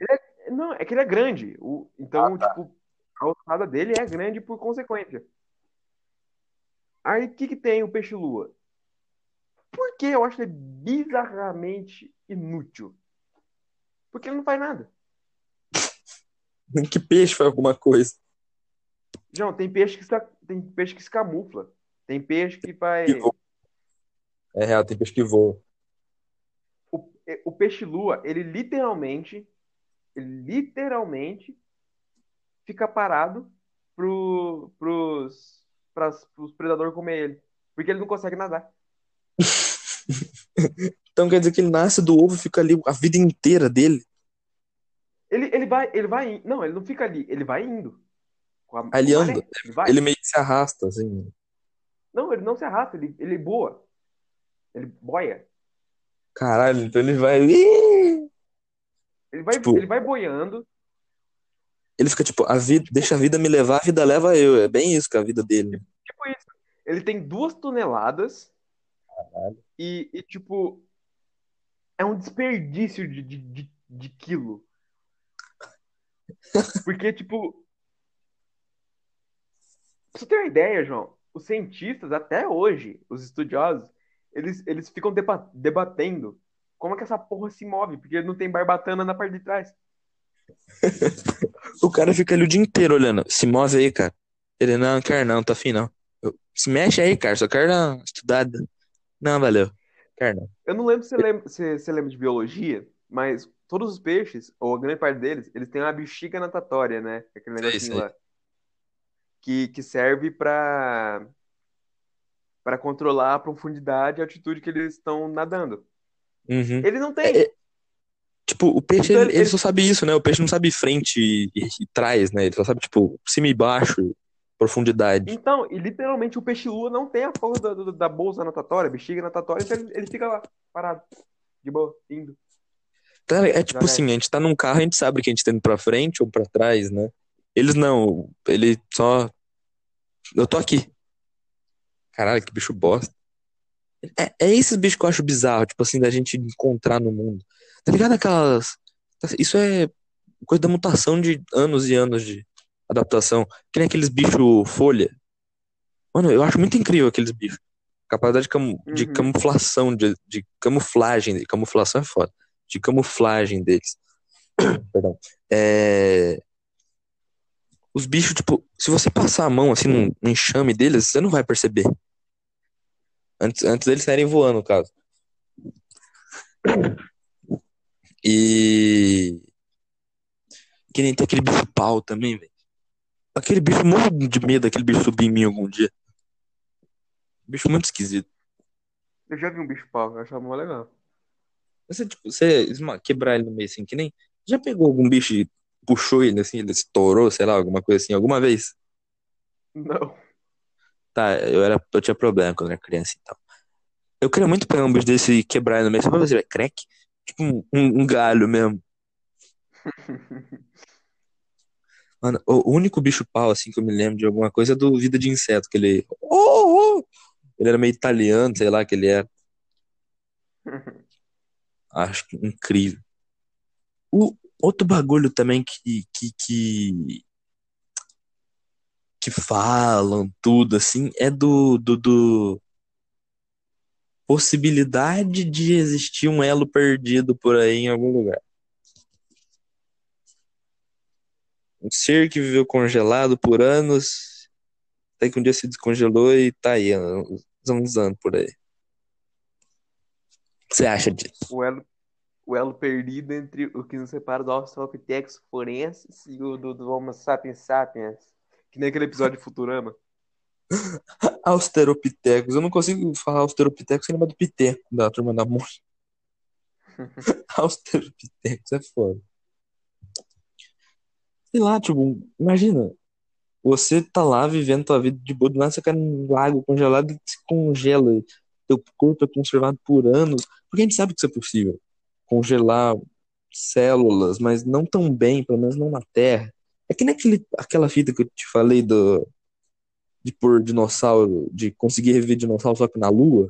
É, não, é que ele é grande. O, então, ah, tá. tipo, a alçada dele é grande por consequência. Aí, o que, que tem o peixe-lua? Por que eu acho ele bizarramente inútil? Porque ele não faz nada. *laughs* Que peixe faz alguma coisa? Não, tem peixe que se, tem peixe que se camufla. Tem peixe que faz. É real, tem peixe que voa. O, é, o peixe-lua, ele literalmente, ele literalmente fica parado pro, pros, pras, pros predadores comer ele. Porque ele não consegue nadar. *laughs* então quer dizer que ele nasce do ovo e fica ali a vida inteira dele? Ele, ele vai, ele vai, não, ele não fica ali, ele vai indo. A, ele anda, ele, ele, meio que se arrasta, assim. Não, ele não se arrasta, ele, ele boa. Ele boia. Caralho, então ele vai. Ele vai, tipo, ele vai boiando. Ele fica tipo, a vida, deixa a vida me levar, a vida leva eu. É bem isso que é a vida dele. Tipo isso. Ele tem duas toneladas. Caralho. E, e tipo, é um desperdício de, de, de, de quilo. Porque, tipo. Pra você ter uma ideia, João, os cientistas, até hoje, os estudiosos, eles, eles ficam debatendo como é que essa porra se move, porque não tem barbatana na parte de trás. *laughs* o cara fica ali o dia inteiro olhando. Se move aí, cara. Ele, não, quer não, tá afim não. Eu, se mexe aí, cara, só quero dar estudada. Não, valeu. Quer não. Eu não lembro se você lembra, se, se lembra de biologia, mas todos os peixes, ou a grande parte deles, eles têm uma bexiga natatória, né? Aquele negocinho lá. Que, que serve para para controlar a profundidade e a altitude que eles estão nadando. Uhum. Ele não tem. É, é... Tipo, o peixe, então, ele, ele, só sabe isso, né? O peixe não sabe frente e, e, e trás, né? Ele só sabe, tipo, cima e baixo, profundidade. Então, e literalmente o peixe-lua não tem a força da, da, da, bolsa natatória, bexiga natatória, então ele, ele fica lá, parado, de boa, indo. É tipo assim, a gente tá num carro, a gente sabe que a gente tá indo pra frente ou pra trás, né? Eles não, ele só. Eu tô aqui. Caralho, que bicho bosta. É, é esses bichos que eu acho bizarro, tipo assim, da gente encontrar no mundo. Tá ligado aquelas. Isso é coisa da mutação de anos e anos de adaptação. Que nem aqueles bichos folha. Mano, eu acho muito incrível aqueles bichos. Capacidade de, cam uhum. de camuflação, de, de camuflagem. Camuflação é foda. De camuflagem deles. *coughs* Perdão. É... Os bichos, tipo, se você passar a mão assim no enxame deles, você não vai perceber. Antes, antes deles saírem voando, no caso. E. Que nem tem aquele bicho pau também, velho. Aquele bicho morro de medo daquele bicho subir em mim algum dia. Bicho muito esquisito. Eu já vi um bicho pau, eu achava muito legal. Você, tipo, você quebrar ele no meio assim, que nem. Já pegou algum bicho e puxou ele assim, ele estourou, sei lá, alguma coisa assim, alguma vez? Não. Tá, eu, era, eu tinha problema quando era criança então. Eu queria muito pegar um bicho desse e quebrar no meio, só pra ver, é crack? Tipo um, um, um galho mesmo. *laughs* Mano, o único bicho pau, assim, que eu me lembro de alguma coisa é do Vida de Inseto, que ele. Oh, oh! Ele era meio italiano, sei lá que ele era. *laughs* Acho incrível. O outro bagulho também que, que, que que falam tudo assim é do, do, do possibilidade de existir um elo perdido por aí em algum lugar. Um ser que viveu congelado por anos, até que um dia se descongelou e tá aí, uns anos por aí. Que você acha disso? O elo, o elo perdido entre o que nos separa do Australopithecus forensis e o do, do Homo sapiens sapiens. Que nem aquele episódio de Futurama. *laughs* Austeropithecus. Eu não consigo falar Austeropithecus sem lembrar do Piteco, da turma da morte. *laughs* Austeropithecus é foda. sei lá, tipo, imagina, você tá lá vivendo tua vida de boa, do nada você cai num lago congelado e se congela, teu corpo é conservado por anos, porque a gente sabe que isso é possível, congelar células, mas não tão bem, pelo menos não na Terra. É que nem aquele, aquela fita que eu te falei do, de pôr dinossauro, de conseguir reviver dinossauro só que na Lua.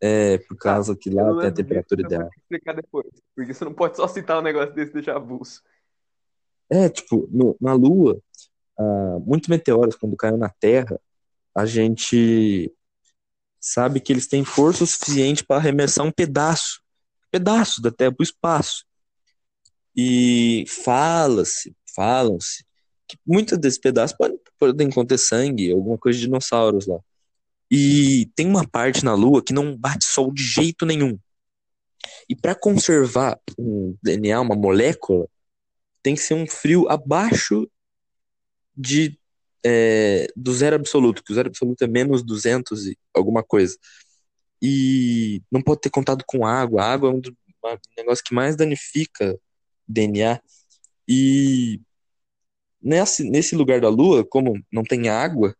É, por causa que lá tem a temperatura ideal. explicar depois, porque você não pode só citar um negócio desse e deixar avulso. É, tipo, no, na Lua, ah, muitos meteoros, quando caem na Terra, a gente sabe que eles têm força suficiente para arremessar um pedaço, pedaço da Terra para o espaço. E fala-se, falam-se, que muitos desses pedaços podem, podem conter sangue, alguma coisa de dinossauros lá. E tem uma parte na Lua que não bate sol de jeito nenhum. E para conservar um DNA, uma molécula, tem que ser um frio abaixo de é, do zero absoluto, que o zero absoluto é menos 200 e alguma coisa. E não pode ter contato com água. A água é um, um negócio que mais danifica DNA. E nesse, nesse lugar da Lua, como não tem água,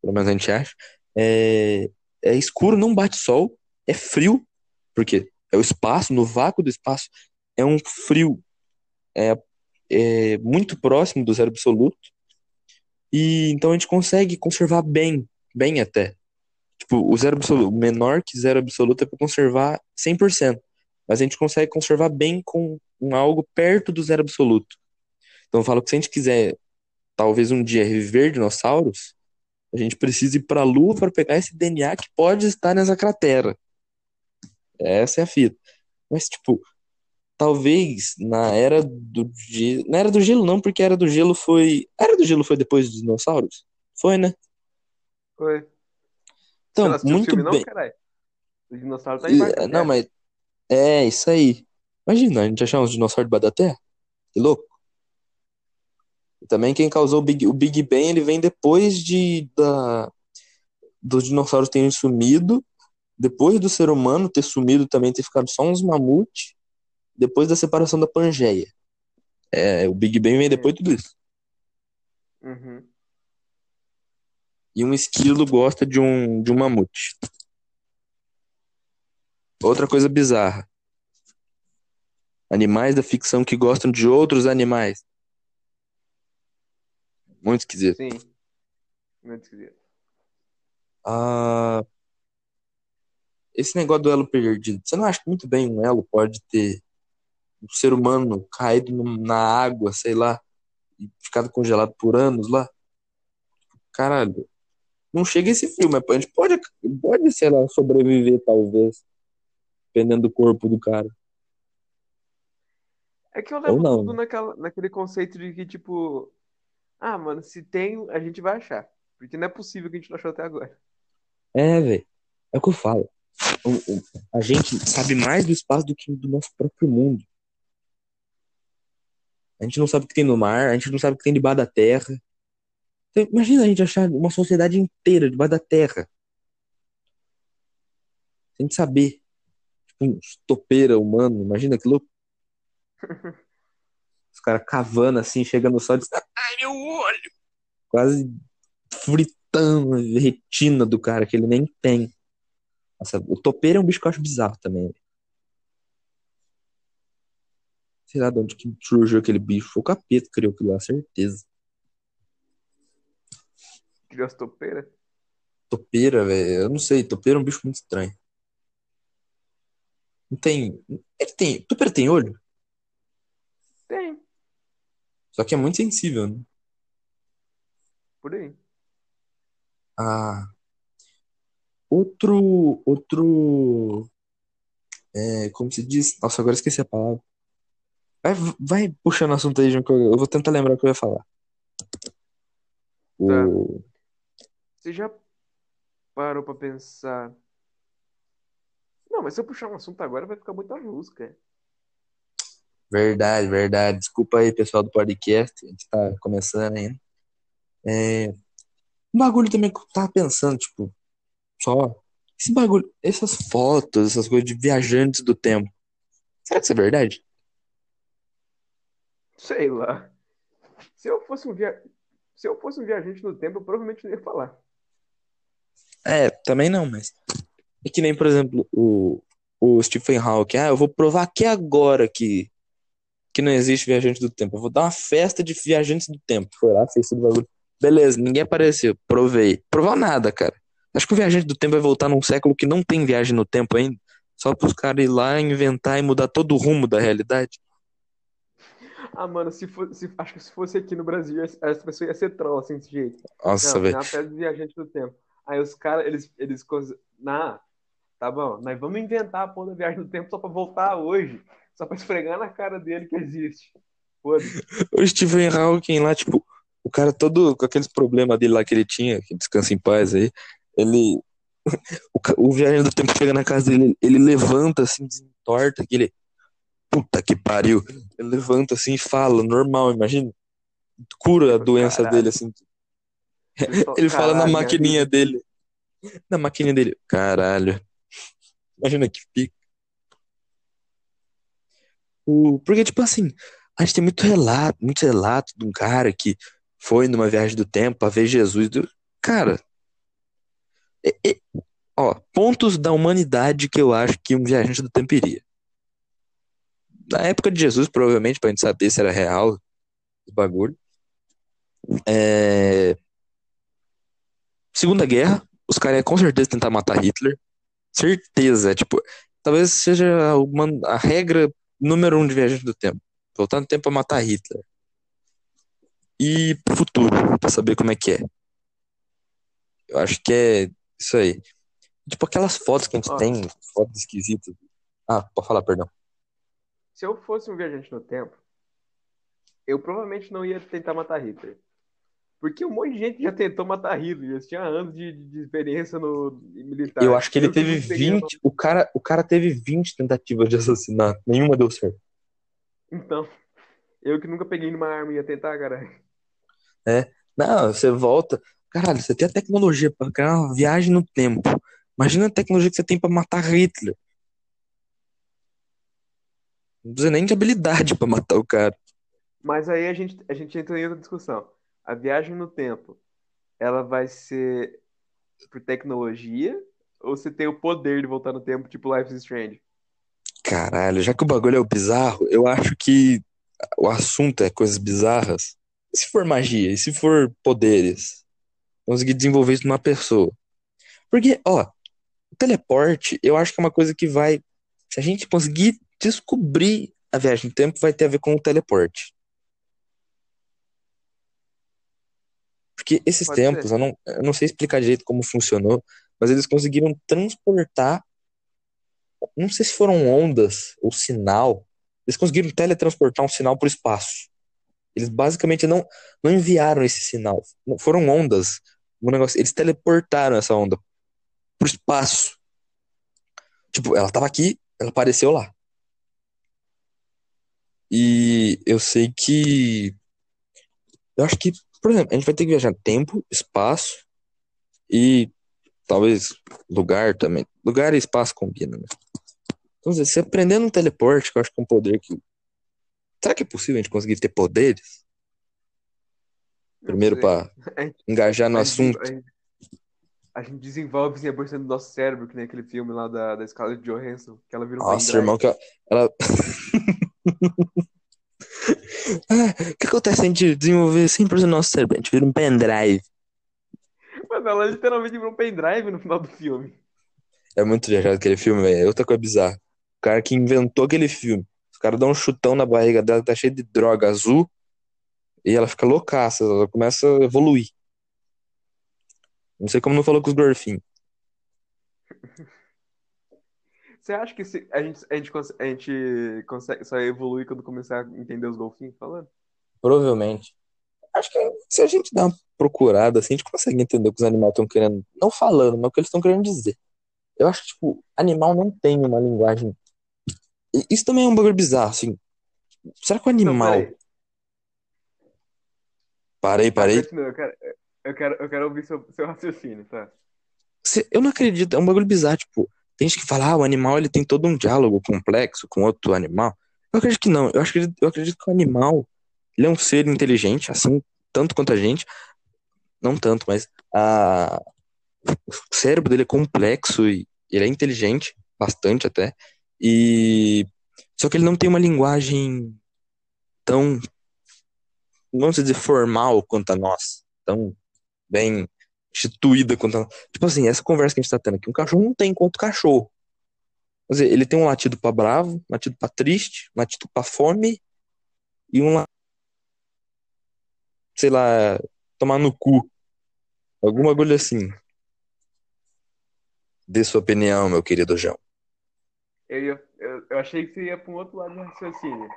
pelo menos a gente acha, é, é escuro, não bate sol, é frio, porque é o espaço, no vácuo do espaço, é um frio é, é muito próximo do zero absoluto, e então a gente consegue conservar bem, bem até. Tipo, o zero absoluto, menor que zero absoluto é para conservar 100%, mas a gente consegue conservar bem com um algo perto do zero absoluto. Então eu falo que se a gente quiser talvez um dia reviver dinossauros, a gente precisa ir para a Lua para pegar esse DNA que pode estar nessa cratera. Essa é a fita. Mas tipo, talvez na era do gelo. Na era do gelo, não, porque a era do gelo foi. A era do gelo foi depois dos dinossauros? Foi, né? Foi. Então, muito filme, bem. Não, o dinossauro tá embaixo. Não, mas. É, isso aí. Imagina, a gente achar uns dinossauros debaixo da terra. Que louco. E também quem causou o Big, o Big Bang, ele vem depois de da, dos dinossauros terem sumido, depois do ser humano ter sumido também, ter ficado só uns mamutes, depois da separação da Pangeia. É, o Big Bang vem depois de tudo isso. Uhum. E um esquilo gosta de um, de um mamute. Outra coisa bizarra. Animais da ficção que gostam de outros animais. Muito esquisito. Sim. Muito esquisito. Ah, esse negócio do elo perdido. Você não acha que muito bem um elo pode ter um ser humano caído na água, sei lá, e ficado congelado por anos lá. Caralho. Não chega esse filme, a gente pode, pode, sei lá, sobreviver, talvez. Dependendo do corpo do cara. É que eu levo tudo naquela, naquele conceito de que, tipo, ah, mano, se tem, a gente vai achar. Porque não é possível que a gente não achou até agora. É, velho. É o que eu falo. O, o, a gente sabe mais do espaço do que do nosso próprio mundo. A gente não sabe o que tem no mar, a gente não sabe o que tem debaixo da terra. Então, imagina a gente achar uma sociedade inteira debaixo da terra. Sem saber. Tipo, um topeira humano, imagina que louco. *laughs* Os caras cavando assim, chegando sol e dizendo, ai meu olho! Quase fritando a retina do cara, que ele nem tem. Nossa, o topeiro é um bicho que eu acho bizarro também. Sei lá de onde que surgiu aquele bicho. Foi o capeta que criou aquilo lá, certeza. Criou as topeiras? Topeira, velho. Eu não sei. Topeira é um bicho muito estranho. Não tem. Ele tem. Topeira tem olho? Tem. Só que é muito sensível, né? Por aí. Ah. Outro. Outro. É, como se diz? Nossa, agora esqueci a palavra. Vai, vai puxando assunto aí, João, que eu, eu vou tentar lembrar o que eu ia falar. O... Tá. Você já parou pra pensar. Não, mas se eu puxar um assunto agora vai ficar muita música. Verdade, verdade. Desculpa aí, pessoal do podcast. A gente tá começando ainda. É... Um bagulho também que eu tava pensando, tipo, só. Esse bagulho, essas fotos, essas coisas de viajantes do tempo. Será que isso é verdade? Sei lá. Se eu fosse um via... se eu fosse um viajante no tempo, eu provavelmente não ia falar. É, também não, mas. É que nem, por exemplo, o, o Stephen Hawking. Ah, eu vou provar aqui agora que, que não existe viajante do tempo. Eu vou dar uma festa de viajantes do tempo. Foi lá, fez tudo bagulho. Beleza, ninguém apareceu. Provei. Provou nada, cara. Acho que o viajante do tempo vai voltar num século que não tem viagem no tempo ainda. Só para os caras ir lá, inventar e mudar todo o rumo da realidade. Ah, mano, se fosse, acho que se fosse aqui no Brasil, essa pessoa ia ser troll, assim, desse jeito. Nossa, velho. Na festa de viajante do tempo. Aí os caras, eles, eles, na, tá bom, nós vamos inventar a porra da viagem do tempo só pra voltar hoje, só pra esfregar na cara dele que existe. Foda-se. O Stephen Hawking lá, tipo, o cara todo com aqueles problemas dele lá que ele tinha, que descansa em paz aí, ele. *laughs* O, o viajante do tempo chega na casa dele, ele levanta assim, desentorta, aquele. Puta que pariu. Ele levanta assim e fala, normal, imagina. Cura a doença Caralho. dele, assim. Ele *laughs* fala na maquininha dele. Na maquininha dele. Caralho. Imagina que pica. O... Porque, tipo assim, a gente tem muito relato, muito relato de um cara que foi numa viagem do tempo pra ver Jesus. Cara, é, é... ó, pontos da humanidade que eu acho que um viajante do tempo iria. Na época de Jesus, provavelmente, pra gente saber se era real o bagulho. É... Segunda Guerra, os caras iam com certeza tentar matar Hitler. Certeza, tipo, talvez seja uma, a regra número um de viagem do tempo. Voltar no tempo pra matar Hitler. E pro futuro, pra saber como é que é. Eu acho que é isso aí. Tipo, aquelas fotos que a gente oh. tem, fotos esquisitas. Ah, pode falar, perdão. Se eu fosse um viajante no tempo, eu provavelmente não ia tentar matar Hitler. Porque um monte de gente já tentou matar Hitler, eles tinham anos de, de experiência no militar. Eu acho que ele eu teve 20. O cara, o cara teve 20 tentativas de assassinato, nenhuma deu certo. Então, eu que nunca peguei numa arma ia tentar, caralho. É. Não, você volta. Caralho, você tem a tecnologia para criar uma viagem no tempo. Imagina a tecnologia que você tem para matar Hitler. Não precisa nem de habilidade para matar o cara. Mas aí a gente, a gente entra em outra discussão a viagem no tempo, ela vai ser por tecnologia ou você tem o poder de voltar no tempo, tipo Life is Strange? Caralho, já que o bagulho é o bizarro, eu acho que o assunto é coisas bizarras. E se for magia, e se for poderes? Conseguir desenvolver isso numa pessoa. Porque, ó, o teleporte, eu acho que é uma coisa que vai. Se a gente conseguir descobrir a viagem no tempo, vai ter a ver com o teleporte. Porque esses Pode tempos, eu não, eu não sei explicar direito como funcionou, mas eles conseguiram transportar. Não sei se foram ondas ou sinal. Eles conseguiram teletransportar um sinal para o espaço. Eles basicamente não, não enviaram esse sinal. Foram ondas. Um negócio, eles teleportaram essa onda para o espaço. Tipo, ela estava aqui, ela apareceu lá. E eu sei que. Eu acho que por exemplo, a gente vai ter que viajar tempo, espaço e talvez lugar também. Lugar e espaço combinam, né? Então, você aprendendo um teleporte, que eu acho que é um poder que. Será que é possível a gente conseguir ter poderes? Primeiro para *laughs* engajar no a assunto. Gente, a gente desenvolve 100% do nosso cérebro, que nem aquele filme lá da, da Scarlett Johansson, que ela vira um Nossa, irmão, que ela... ela... *laughs* *laughs* Ah, o que acontece se a gente desenvolver 100% do nosso cérebro? A gente vira um pendrive. Mas ela literalmente virou um pendrive no final do filme. É muito viajado aquele filme, velho. É outra coisa bizarra. O cara que inventou aquele filme. Os caras dão um chutão na barriga dela, tá cheio de droga azul. E ela fica loucaça, ela começa a evoluir. Não sei como não falou com os gorfinhos. *laughs* Você acha que se a, gente, a, gente, a gente consegue só evoluir quando começar a entender os golfinhos falando? Provavelmente. Acho que se a gente dá uma procurada, assim, a gente consegue entender o que os animais estão querendo. Não falando, mas o que eles estão querendo dizer. Eu acho que, tipo, animal não tem uma linguagem. Isso também é um bagulho bizarro, assim. Será que o animal. Não, parei, parei. Eu quero, eu quero, eu quero ouvir seu, seu raciocínio, tá? Eu não acredito, é um bagulho bizarro, tipo, tem gente que fala, ah, o animal ele tem todo um diálogo complexo com outro animal. Eu acredito que não. Eu acredito, eu acredito que o animal Ele é um ser inteligente, assim, tanto quanto a gente. Não tanto, mas a... o cérebro dele é complexo e ele é inteligente, bastante até. E só que ele não tem uma linguagem tão, vamos dizer, formal quanto a nossa, tão bem instituída quanto a Tipo assim, essa conversa que a gente tá tendo aqui, um cachorro não tem quanto cachorro. Quer dizer, ele tem um latido pra bravo, um latido pra triste, um latido pra fome e um sei lá, tomar no cu. Alguma agulha assim. Dê sua opinião, meu querido João. Eu, ia, eu, eu achei que você ia para um outro lado do raciocínio.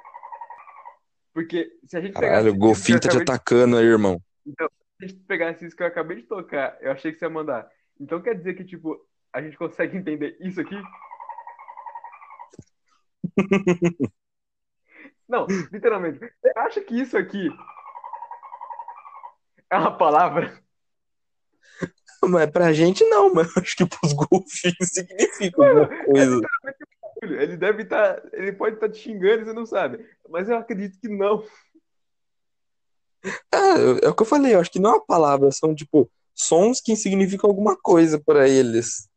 Porque se a gente Caralho, o golfinho tá te atacando aí, irmão. Então, se a gente pegasse isso que eu acabei de tocar, eu achei que você ia mandar. Então quer dizer que, tipo, a gente consegue entender isso aqui? *laughs* Não, literalmente. Você acha que isso aqui é uma palavra? Mas pra gente não, mas acho que pros golfinhos significa alguma é coisa. É ele deve estar. Tá, ele pode estar tá te xingando e você não sabe. Mas eu acredito que não. Ah, é o que eu falei, eu acho que não é uma palavra, são tipo sons que significam alguma coisa para eles.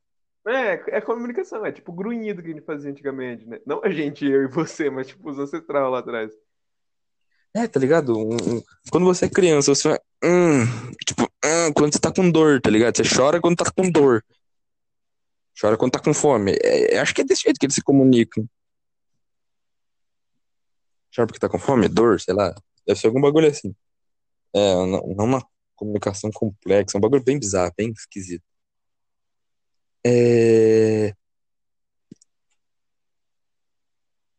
É, é comunicação, é tipo grunhido que a gente fazia antigamente, né? Não a gente, eu e você, mas tipo os ancestrais lá atrás. É, tá ligado? Um, um, quando você é criança, você vai. Hum, tipo, hum, quando você tá com dor, tá ligado? Você chora quando tá com dor. Chora quando tá com fome. É, acho que é desse jeito que eles se comunicam. Chora porque tá com fome, dor, sei lá. Deve ser algum bagulho assim. É, não, uma comunicação complexa, é um bagulho bem bizarro, bem esquisito. É...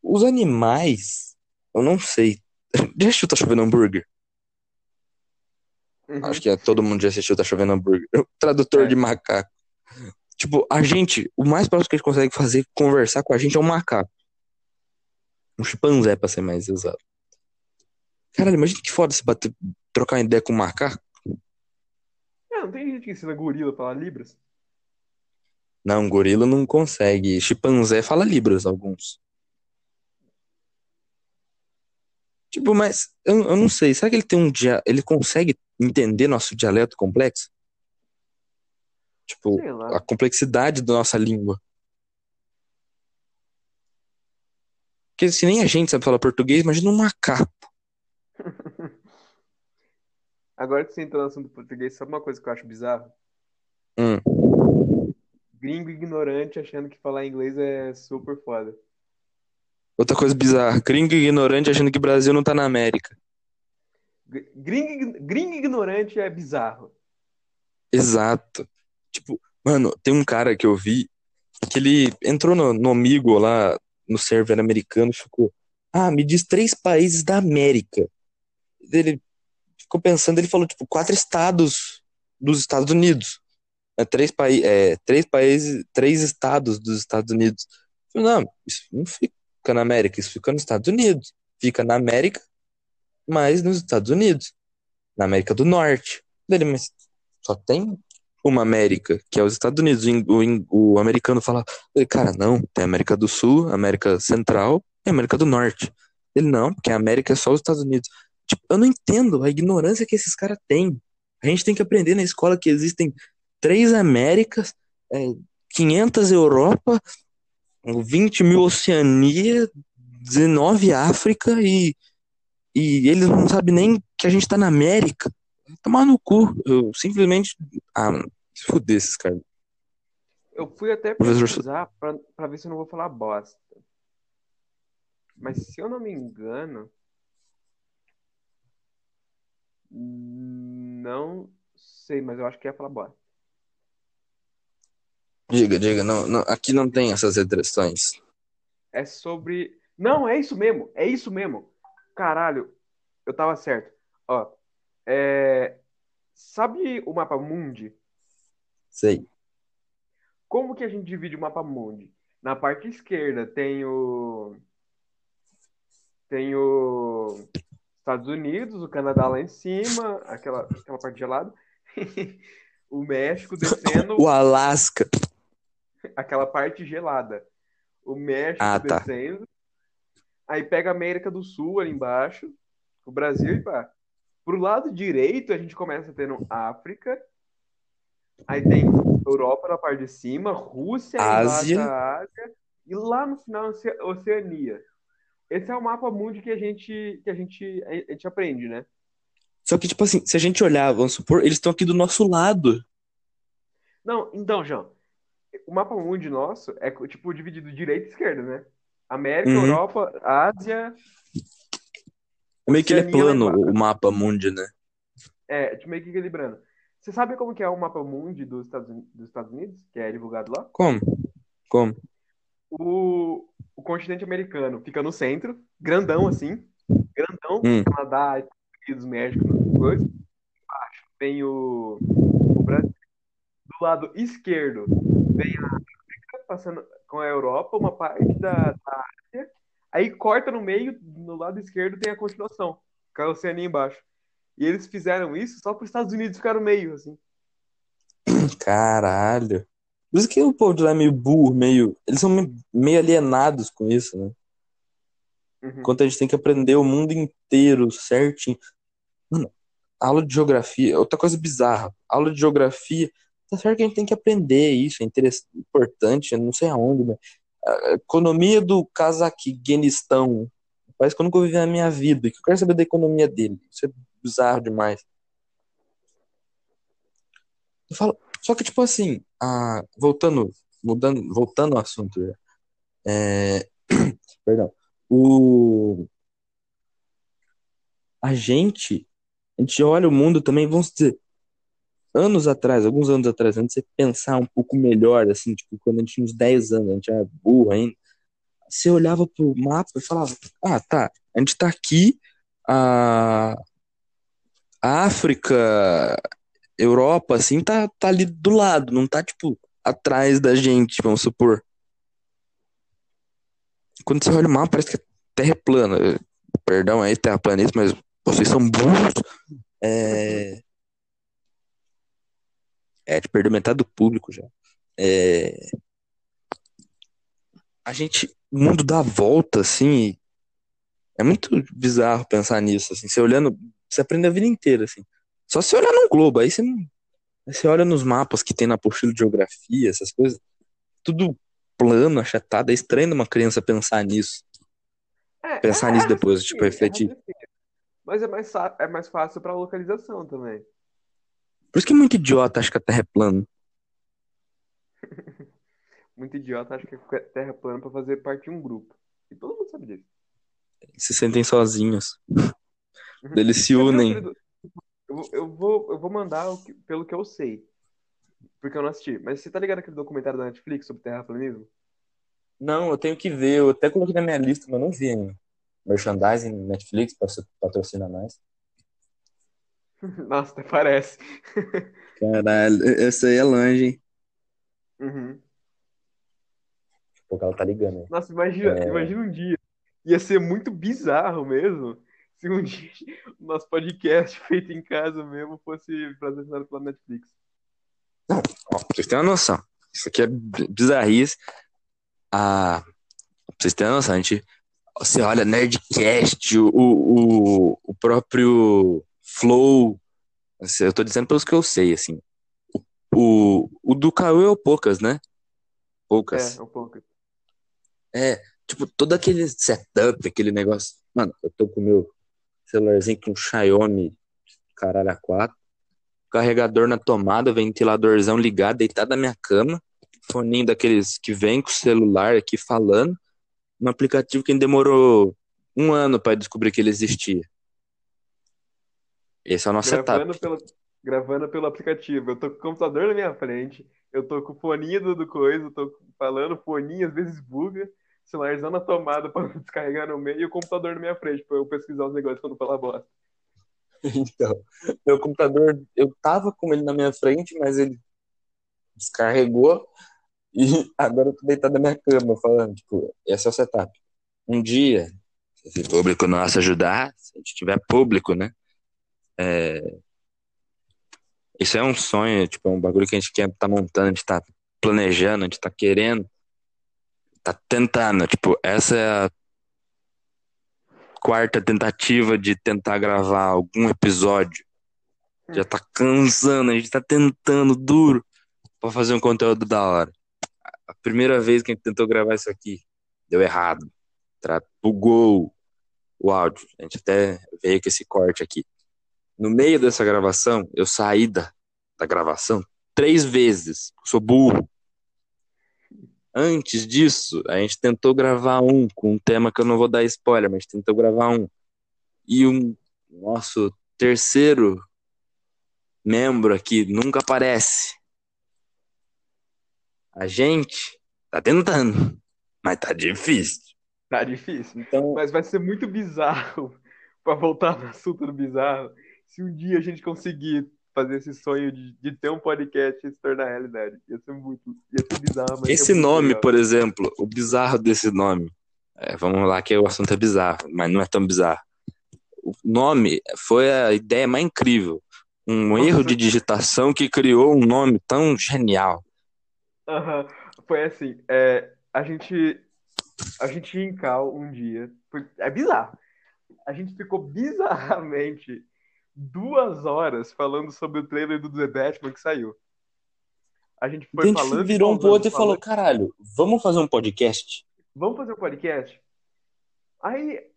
Os animais, eu não sei. *laughs* Já assistiu Tá Chovendo Hambúrguer? Uhum. Acho que é, todo mundo já assistiu Tá Chovendo Hambúrguer. *laughs* Tradutor é. de macaco. Tipo, a gente, o mais próximo que a gente consegue fazer, conversar com a gente é um macaco. Um chimpanzé, pra ser mais exato. Caralho, imagina que foda se bater, trocar ideia com um macaco. É, não tem gente que ensina gorila a falar libras? Não, gorila não consegue. Chimpanzé fala libras, alguns. Tipo, mas eu, eu não sei. Será que ele tem um dia. Ele consegue entender nosso dialeto complexo? Tipo, a complexidade da nossa língua. Porque se nem a gente sabe falar português, imagina um macaco. Agora que você entrou no assunto do português, sabe uma coisa que eu acho bizarro? Hum. Gringo ignorante achando que falar inglês é super foda. Outra coisa bizarra. Gringo ignorante achando que o Brasil não tá na América. Gringo, gringo ignorante é bizarro. Exato. Tipo, mano, tem um cara que eu vi que ele entrou no, no Amigo lá, no server americano, e ficou, ah, me diz três países da América. Ele ficou pensando, ele falou, tipo, quatro estados dos Estados Unidos. É, três, paí é, três países, três estados dos Estados Unidos. falei, não, isso não fica na América, isso fica nos Estados Unidos. Fica na América, mas nos Estados Unidos. Na América do Norte. Dele, mas só tem uma América, que é os Estados Unidos. O, o americano fala, cara, não, tem América do Sul, América Central e América do Norte. Ele, não, porque a América é só os Estados Unidos. Tipo, eu não entendo a ignorância que esses caras têm. A gente tem que aprender na escola que existem três Américas, é, 500 Europa, 20 mil Oceania, 19 África e, e eles não sabem nem que a gente tá na América. Tomar no cu. Eu simplesmente. Ah, se fuder esses caras. Eu fui até pesquisar pra, pra ver se eu não vou falar bosta. Mas se eu não me engano. Não sei, mas eu acho que ia falar bosta. Diga, diga, não, não, aqui não tem essas restrições. É sobre. Não, é isso mesmo, é isso mesmo. Caralho, eu tava certo. Ó, é... Sabe o mapa mundi? Sei. Como que a gente divide o mapa mundi? Na parte esquerda tem o. Tem o. Estados Unidos, o Canadá lá em cima, aquela, aquela parte gelada. *laughs* o México descendo. o Alasca. Aquela parte gelada. O México ah, tá. descendo. Aí pega a América do Sul ali embaixo O Brasil e pá. Pro lado direito, a gente começa tendo África, aí tem Europa na parte de cima, Rússia, Ásia. Ásia e lá no final Oceania. Esse é o mapa mundo que a gente que a gente a gente aprende, né? Só que tipo assim, se a gente olhar, vamos supor, eles estão aqui do nosso lado. Não, então, João, o mapa mundo nosso é tipo dividido direita e esquerda, né? América, uhum. Europa, Ásia. Meio que ele é plano o mapa mundo, né? É, tipo, meio que equilibrando. Você sabe como que é o mapa mundi dos Estados, dos Estados Unidos, que é divulgado lá? Como? Como? O, o continente americano fica no centro, grandão assim, grandão, hum. Canadá, Estados Unidos, México, coisas. Embaixo tem o, o Brasil. Do lado esquerdo vem a África, passando com a Europa, uma parte da, da Ásia. Aí corta no meio, no lado esquerdo tem a continuação, com a Oceania embaixo. E eles fizeram isso só para os Estados Unidos ficar no meio, assim. Caralho. Por isso que o povo de lá é meio burro, meio. Eles são meio alienados com isso, né? Uhum. Enquanto a gente tem que aprender o mundo inteiro certinho. Mano, aula de geografia, outra coisa bizarra. Aula de geografia, tá certo que a gente tem que aprender isso, é interessante, importante, não sei aonde, mas. A economia do Cazaquistão. Parece que eu nunca ouvi na minha vida. Que eu quero saber da economia dele. Isso é bizarro demais. Eu falo, só que, tipo assim, a, voltando, mudando, voltando ao assunto, é, *clears throat* perdão, o, a gente, a gente olha o mundo também, vamos dizer, anos atrás, alguns anos atrás, antes de você pensar um pouco melhor, assim, tipo, quando a gente tinha uns 10 anos, a gente era burro ainda, você olhava pro mapa e falava, ah, tá, a gente tá aqui, a, África, Europa, assim, tá, tá ali do lado, não tá, tipo, atrás da gente, vamos supor. Quando você olha o mapa, parece que a Terra é plana. Perdão aí, terraplanista, mas vocês são burros. É... É, te perdeu metade do público já. É... A gente, o mundo dá volta, assim, é muito bizarro pensar nisso, assim, você olhando você aprende a vida inteira, assim. Só se olhar num globo, aí você, você olha nos mapas que tem na apostila de geografia, essas coisas, tudo plano, achatado. É estranho uma criança pensar nisso. É, pensar é, nisso depois, é, tipo, refletir. Mas é mais, é mais fácil pra localização também. Por isso que muito idiota acha que a Terra é plana. *laughs* muito idiota acha que a Terra é plana pra fazer parte de um grupo. E todo mundo sabe disso. Se sentem sozinhos. *laughs* Eles se unem. Eu, eu, vou, eu vou mandar que, pelo que eu sei. Porque eu não assisti. Mas você tá ligado aquele documentário da Netflix sobre terraplanismo? Não, eu tenho que ver. Eu até coloquei na minha lista, mas não vi ainda. Merchandising, Netflix, patrocina mais. *laughs* Nossa, até parece. Caralho, essa aí é longe, hein? Uhum. Porque ela tá ligando aí. Nossa, imagina, é... imagina um dia. Ia ser muito bizarro mesmo se um dia o *laughs* nosso podcast *laughs* feito em casa mesmo fosse patrocinado pela Netflix. Não, ó, pra vocês terem uma noção. Isso aqui é bizarrice. Ah, pra vocês terem uma noção, a gente. Você olha Nerdcast, o, o, o próprio Flow. Assim, eu tô dizendo pelos que eu sei, assim. O, o, do Cauê é o Poucas, né? Poucas. É, o Poucas. É, tipo, todo aquele setup, aquele negócio. Mano, eu tô com o meu celularzinho com Xiaomi caralho a quatro, carregador na tomada, ventiladorzão ligado, deitado na minha cama, foninho daqueles que vem com o celular aqui falando, um aplicativo que demorou um ano para descobrir que ele existia. Esse é o nosso gravando setup. Pelo, gravando pelo aplicativo. Eu tô com o computador na minha frente, eu tô com o foninho do, do coisa, eu tô falando, foninho às vezes buga, celularzão na tomada *laughs* para descarregar no meio e o computador na minha frente para eu pesquisar os negócios quando falar bosta. *laughs* Então, meu computador, eu tava com ele na minha frente, mas ele descarregou e *laughs* agora eu tô deitado na minha cama falando, tipo, esse é o setup. Um dia, se o público nosso ajudar, se a gente tiver público, né? É... Isso é um sonho, tipo, é um bagulho que a gente quer tá montando, a gente tá planejando, a gente tá querendo tá tentando, tipo, essa é a quarta tentativa de tentar gravar algum episódio. Já tá cansando, a gente tá tentando duro pra fazer um conteúdo da hora. A primeira vez que a gente tentou gravar isso aqui, deu errado. Bugou o áudio. A gente até veio com esse corte aqui. No meio dessa gravação, eu saí da, da gravação três vezes. sou burro. Antes disso, a gente tentou gravar um com um tema que eu não vou dar spoiler, mas tentou gravar um. E um nosso terceiro membro aqui nunca aparece. A gente tá tentando, mas tá difícil. Tá difícil. Então... Mas vai ser muito bizarro, *laughs* para voltar no assunto do bizarro, se um dia a gente conseguir fazer esse sonho de, de ter um podcast e se tornar realidade. Ia ser muito. Ia ser bizarro. esse nome, legal. por exemplo, o bizarro desse nome. É, vamos lá, que o assunto é bizarro, mas não é tão bizarro. O nome foi a ideia mais incrível. Um erro de digitação que criou um nome tão genial. Uhum. Foi assim, é, a gente a gente ia em Cal um dia, é bizarro. A gente ficou bizarramente duas horas falando sobre o trailer do The Batman que saiu. A gente foi a gente falando. virou falando, um pro outro e falou: caralho, vamos fazer um podcast? Vamos fazer um podcast? Aí,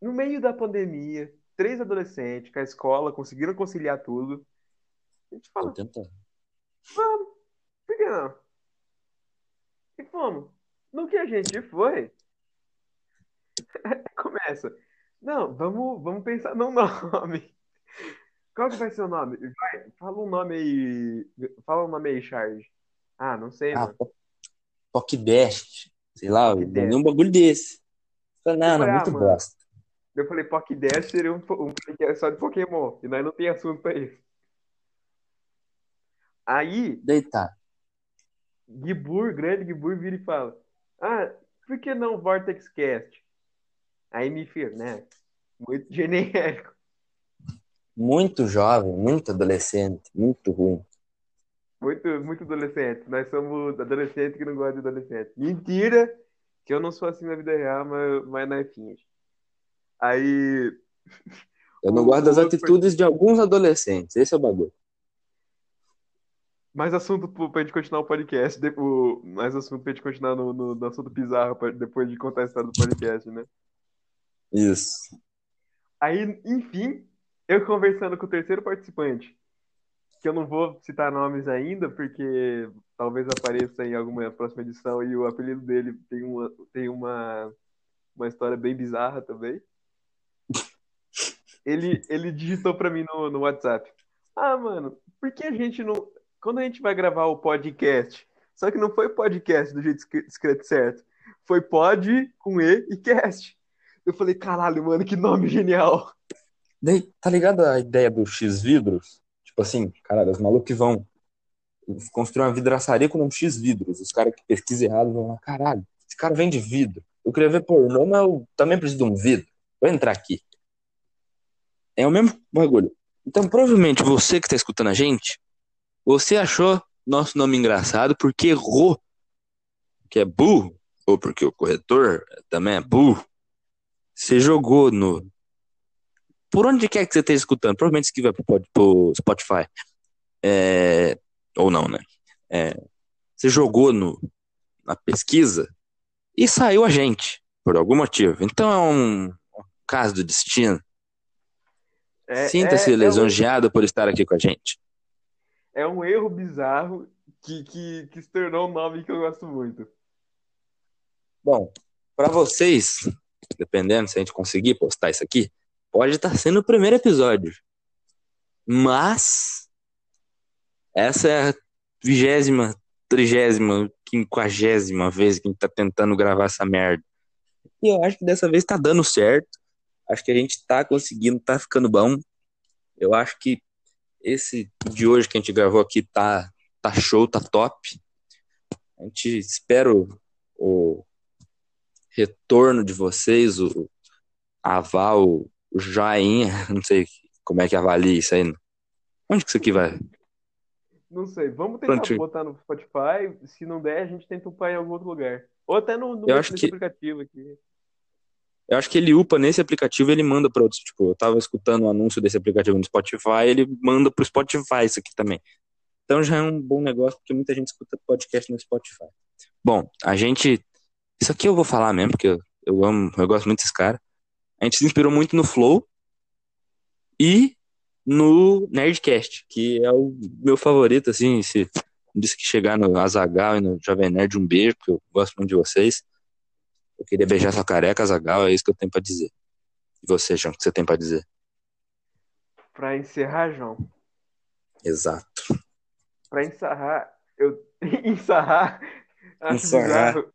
no meio da pandemia, três adolescentes com a escola conseguiram conciliar tudo. A gente falou: vamos, por que não? E fomos. No que a gente foi, *laughs* começa. Não, vamos, vamos pensar no nome. Qual que vai ser o nome? Vai, fala um nome aí. Fala um nome aí, Charles. Ah, não sei, ah, mano. Sei lá, um bagulho desse. Falei, não, não, muito ah, bosta. Eu falei, Pokdash seria um, um podcast só de Pokémon. E nós não tem assunto pra isso. Aí. Deitar. Gibur, grande Gibur, vira e fala: Ah, por que não Vortex Cast? Aí me fez, né? Muito genérico muito jovem, muito adolescente, muito ruim. Muito, muito adolescente. Nós somos adolescentes que não gostam de adolescente. Mentira! Que eu não sou assim na vida real, mas, mas na finge. Aí. *laughs* Eu não gosto das atitudes de alguns adolescentes. Esse é o bagulho. Mais assunto pra gente continuar o podcast. Mais assunto pra gente continuar no, no, no assunto bizarro depois de contar a história do podcast, né? Isso. Aí, enfim, eu conversando com o terceiro participante, que eu não vou citar nomes ainda, porque talvez apareça em alguma próxima edição e o apelido dele tem uma, tem uma, uma história bem bizarra também. *laughs* Ele, ele digitou para mim no, no WhatsApp. Ah, mano, por que a gente não. Quando a gente vai gravar o podcast, só que não foi podcast do jeito escrito certo. Foi pod com E e cast. Eu falei, caralho, mano, que nome genial. Daí, tá ligado a ideia do X-vidros? Tipo assim, cara, os malucos que vão construir uma vidraçaria com um X-vidros. Os caras que pesquisam errado vão lá, caralho, esse cara vende vidro. Eu queria ver pornô, mas eu também preciso de um vidro. Vou entrar aqui. É o mesmo bagulho. Então, provavelmente, você que tá escutando a gente, você achou nosso nome engraçado porque errou. Que é burro. Ou porque o corretor também é burro. Você jogou no por onde quer que você esteja escutando, provavelmente isso que vai pro, Spotify. É, ou não, né? É, você jogou no, na pesquisa e saiu a gente, por algum motivo. Então é um, um caso do destino. É, Sinta-se é, lisonjeado é um... por estar aqui com a gente. É um erro bizarro que, que, que se tornou um nome que eu gosto muito. Bom, para vocês, dependendo se a gente conseguir postar isso aqui, pode estar sendo o primeiro episódio. Mas essa é a vigésima, trigésima, quinquagésima vez que a gente tá tentando gravar essa merda. E eu acho que dessa vez tá dando certo. Acho que a gente tá conseguindo, tá ficando bom. Eu acho que esse de hoje que a gente gravou aqui tá, tá show, tá top. A gente espera o, o retorno de vocês, o aval, joinha, *laughs* não sei como é que avalia isso aí. Onde que isso aqui vai? Não sei, vamos tentar Pronto. botar no Spotify, se não der, a gente tenta upar em algum outro lugar. Ou até no, no eu acho que... aplicativo aqui. Eu acho que ele upa nesse aplicativo ele manda para outros. Tipo, eu tava escutando o um anúncio desse aplicativo no Spotify, ele manda pro Spotify isso aqui também. Então já é um bom negócio, porque muita gente escuta podcast no Spotify. Bom, a gente. Isso aqui eu vou falar mesmo, porque eu, eu amo, eu gosto muito desse cara. A gente se inspirou muito no Flow e no Nerdcast, que é o meu favorito, assim, se disse que chegar no Azagal e no Jovem Nerd, um beijo, porque eu gosto muito de vocês. Eu queria beijar sua careca, Azagal, é isso que eu tenho para dizer. E você, João, o que você tem para dizer? Para encerrar, João. Exato. Para encerrar, eu *laughs* encerrar, acho encerrar. bizarro.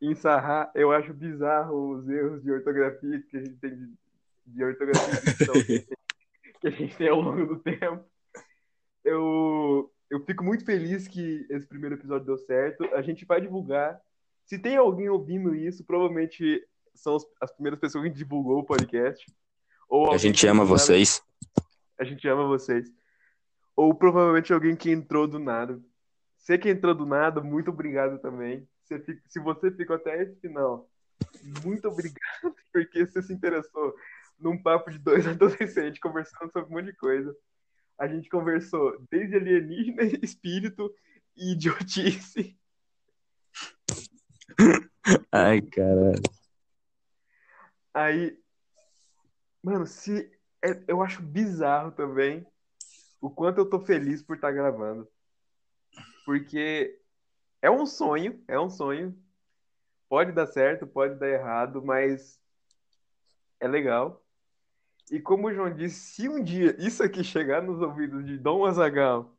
Encerrar, eu acho bizarro os erros de ortografia que a gente tem de, de ortografia que a gente tem ao longo do tempo. Eu eu fico muito feliz que esse primeiro episódio deu certo. A gente vai divulgar. Se tem alguém ouvindo isso, provavelmente são as primeiras pessoas que divulgou o podcast. Ou a gente ama vocês. A gente ama vocês. Ou provavelmente alguém que entrou do nada. Você que entrou do nada, muito obrigado também. Se você ficou até esse final, muito obrigado *laughs* porque você se interessou num papo de dois *laughs* adolescentes conversando sobre um monte de coisa a gente conversou desde alienígena, *laughs* espírito e idiotice. Ai, caralho. Aí, mano, se é, eu acho bizarro também o quanto eu tô feliz por estar tá gravando. Porque é um sonho, é um sonho. Pode dar certo, pode dar errado, mas é legal. E como o João disse, se um dia isso aqui chegar nos ouvidos de Dom Azagal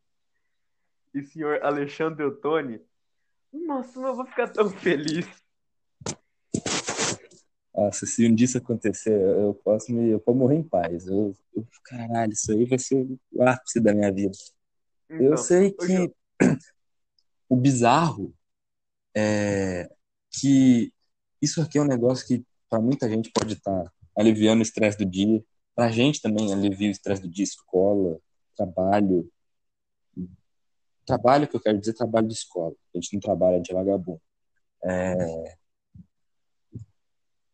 e senhor Alexandre Ottoni, nossa, eu vou ficar tão feliz. Nossa, se um dia isso acontecer, eu posso me, eu posso morrer em paz. Eu, eu caralho, isso aí vai ser o ápice da minha vida. Então, eu sei que o bizarro é que isso aqui é um negócio que para muita gente pode estar tá aliviando o estresse do dia, Pra gente também alivia o estresse do dia, escola, trabalho. Trabalho que eu quero dizer trabalho de escola. A gente não trabalha, a gente é vagabundo. É,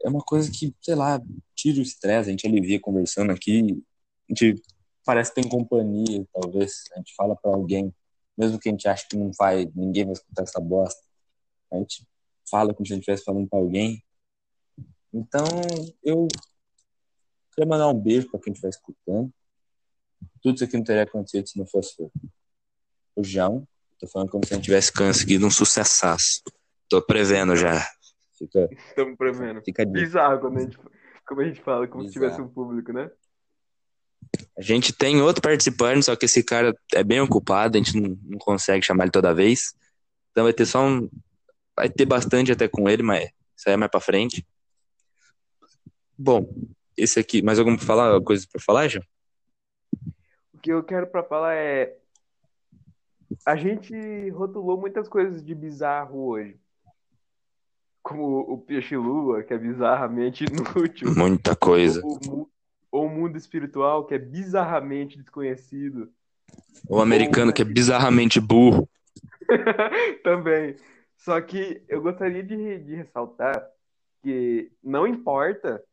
é uma coisa que, sei lá, tira o estresse, a gente alivia conversando aqui, a gente parece que tem companhia, talvez. A gente fala para alguém, mesmo que a gente ache que não vai, ninguém vai escutar essa bosta. A gente fala como se a gente estivesse falando para alguém. Então, eu Queria mandar um beijo para quem estiver escutando. Tudo isso aqui não teria acontecido se não fosse o João. Tô falando como se a gente tivesse conseguido um sucessaço. Tô prevendo já. Fica, Estamos prevendo. Fica Bizarro quando a gente, como a gente fala, como Bizarro. se tivesse um público, né? A gente tem outro participante, só que esse cara é bem ocupado, a gente não, não consegue chamar ele toda vez. Então vai ter só um. Vai ter bastante até com ele, mas isso aí é mais pra frente. Bom, esse aqui, mais alguma falar, coisa para falar, já? O que eu quero para falar é a gente rotulou muitas coisas de bizarro hoje. Como o peixe-lua, que é bizarramente *laughs* inútil. Muita coisa. Ou, ou o mundo espiritual, que é bizarramente desconhecido. O americano, ou... que é bizarramente burro. *laughs* Também. Só que eu gostaria de, de ressaltar que não importa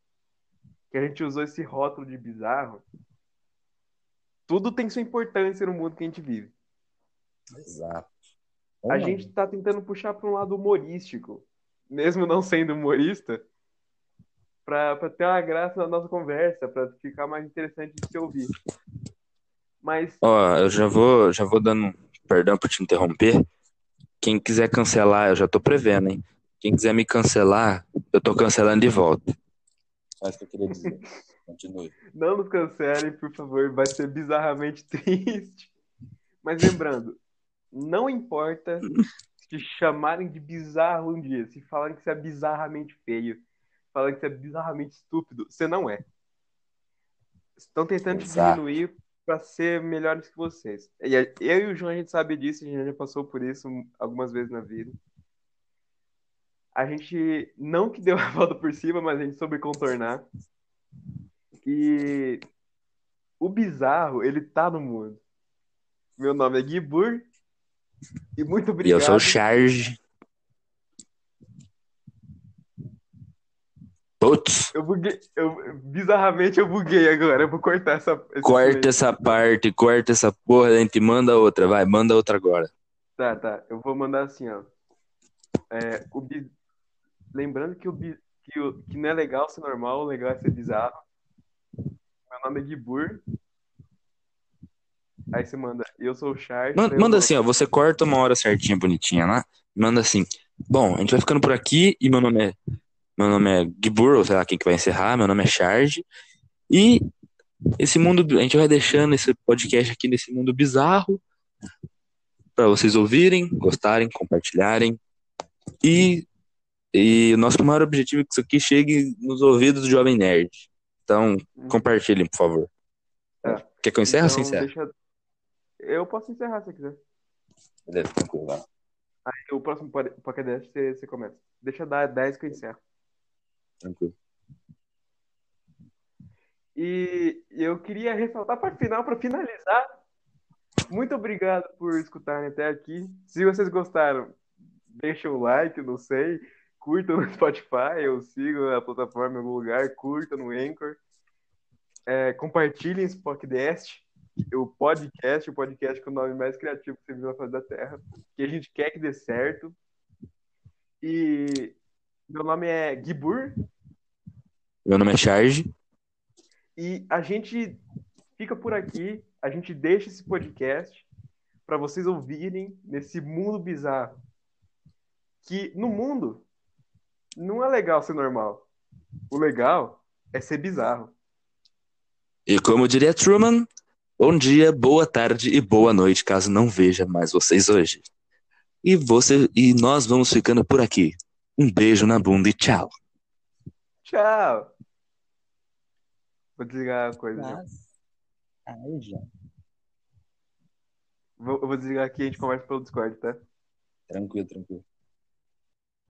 que a gente usou esse rótulo de bizarro, tudo tem sua importância no mundo que a gente vive. Exato. A gente está tentando puxar para um lado humorístico, mesmo não sendo humorista, para ter uma graça na nossa conversa, para ficar mais interessante de se ouvir. Mas. Ó, eu já vou, já vou dando perdão por te interromper. Quem quiser cancelar, eu já tô prevendo, hein? Quem quiser me cancelar, eu tô cancelando de volta. Mas que eu queria dizer. Continue. *laughs* Não nos cancelem, por favor. Vai ser bizarramente *laughs* triste. Mas lembrando, não importa se chamarem de bizarro um dia, se falarem que você é bizarramente feio, falarem que você é bizarramente estúpido, você não é. Estão tentando Exato. diminuir para ser melhores que vocês. E eu e o João a gente sabe disso, a gente já passou por isso algumas vezes na vida a gente não que deu *laughs* a volta por cima, mas a gente soube contornar. E o bizarro, ele tá no mundo. Meu nome é Gibur. E muito obrigado. E eu sou o Charge. Putz, Eu buguei. Eu, bizarramente eu buguei agora. Eu vou cortar essa. corta essa parte, corta essa porra, a gente manda outra, vai, manda outra agora. Tá, tá. Eu vou mandar assim, ó. É, o. Lembrando que o, que o que não é legal ser normal, o legal é ser bizarro. Meu nome é Gibur. Aí você manda, eu sou o Chart. Manda, manda vou- assim, ó, você corta uma hora certinha, bonitinha lá, manda assim, bom, a gente vai ficando por aqui e meu nome é, meu nome é Gibur, ou sei lá quem que vai encerrar, meu nome é Charge, e esse mundo, a gente vai deixando esse podcast aqui nesse mundo bizarro para vocês ouvirem, gostarem, compartilharem e, e o nosso maior objetivo é que isso aqui chegue nos ouvidos do Jovem Nerd. Então, compartilhem, por favor. Tá. Quer que eu encerre ou você Então, encerra? deixa- Eu posso encerrar se você quiser. Beleza, tranquilo, vai. O próximo pod- podcast você, você começa. Deixa eu dar 10 que eu encerro. Tranquilo. E eu queria ressaltar para final, para finalizar. Muito obrigado por escutarem até aqui. Se vocês gostaram, deixem o like, não sei. Curtam no *laughs* Spotify, ou sigam a plataforma em algum lugar, curtam no Anchor. É, compartilhem podcast, o podcast, o podcast com o nome mais criativo que você viu na face da Terra, que a gente quer que dê certo. E meu nome é Gibur, Meu nome é Charge. E a gente fica por aqui, a gente deixa esse podcast para vocês ouvirem nesse mundo bizarro. Que no mundo não é legal ser normal. O legal é ser bizarro. E como diria Truman, bom dia, boa tarde e boa noite, caso não veja mais vocês hoje. E você e nós vamos ficando por aqui. Um beijo na bunda e tchau. Tchau! Vou desligar a coisa. Mas... Aí já. Vou, eu vou desligar aqui e a gente conversa pelo Discord, tá? Tranquilo, tranquilo.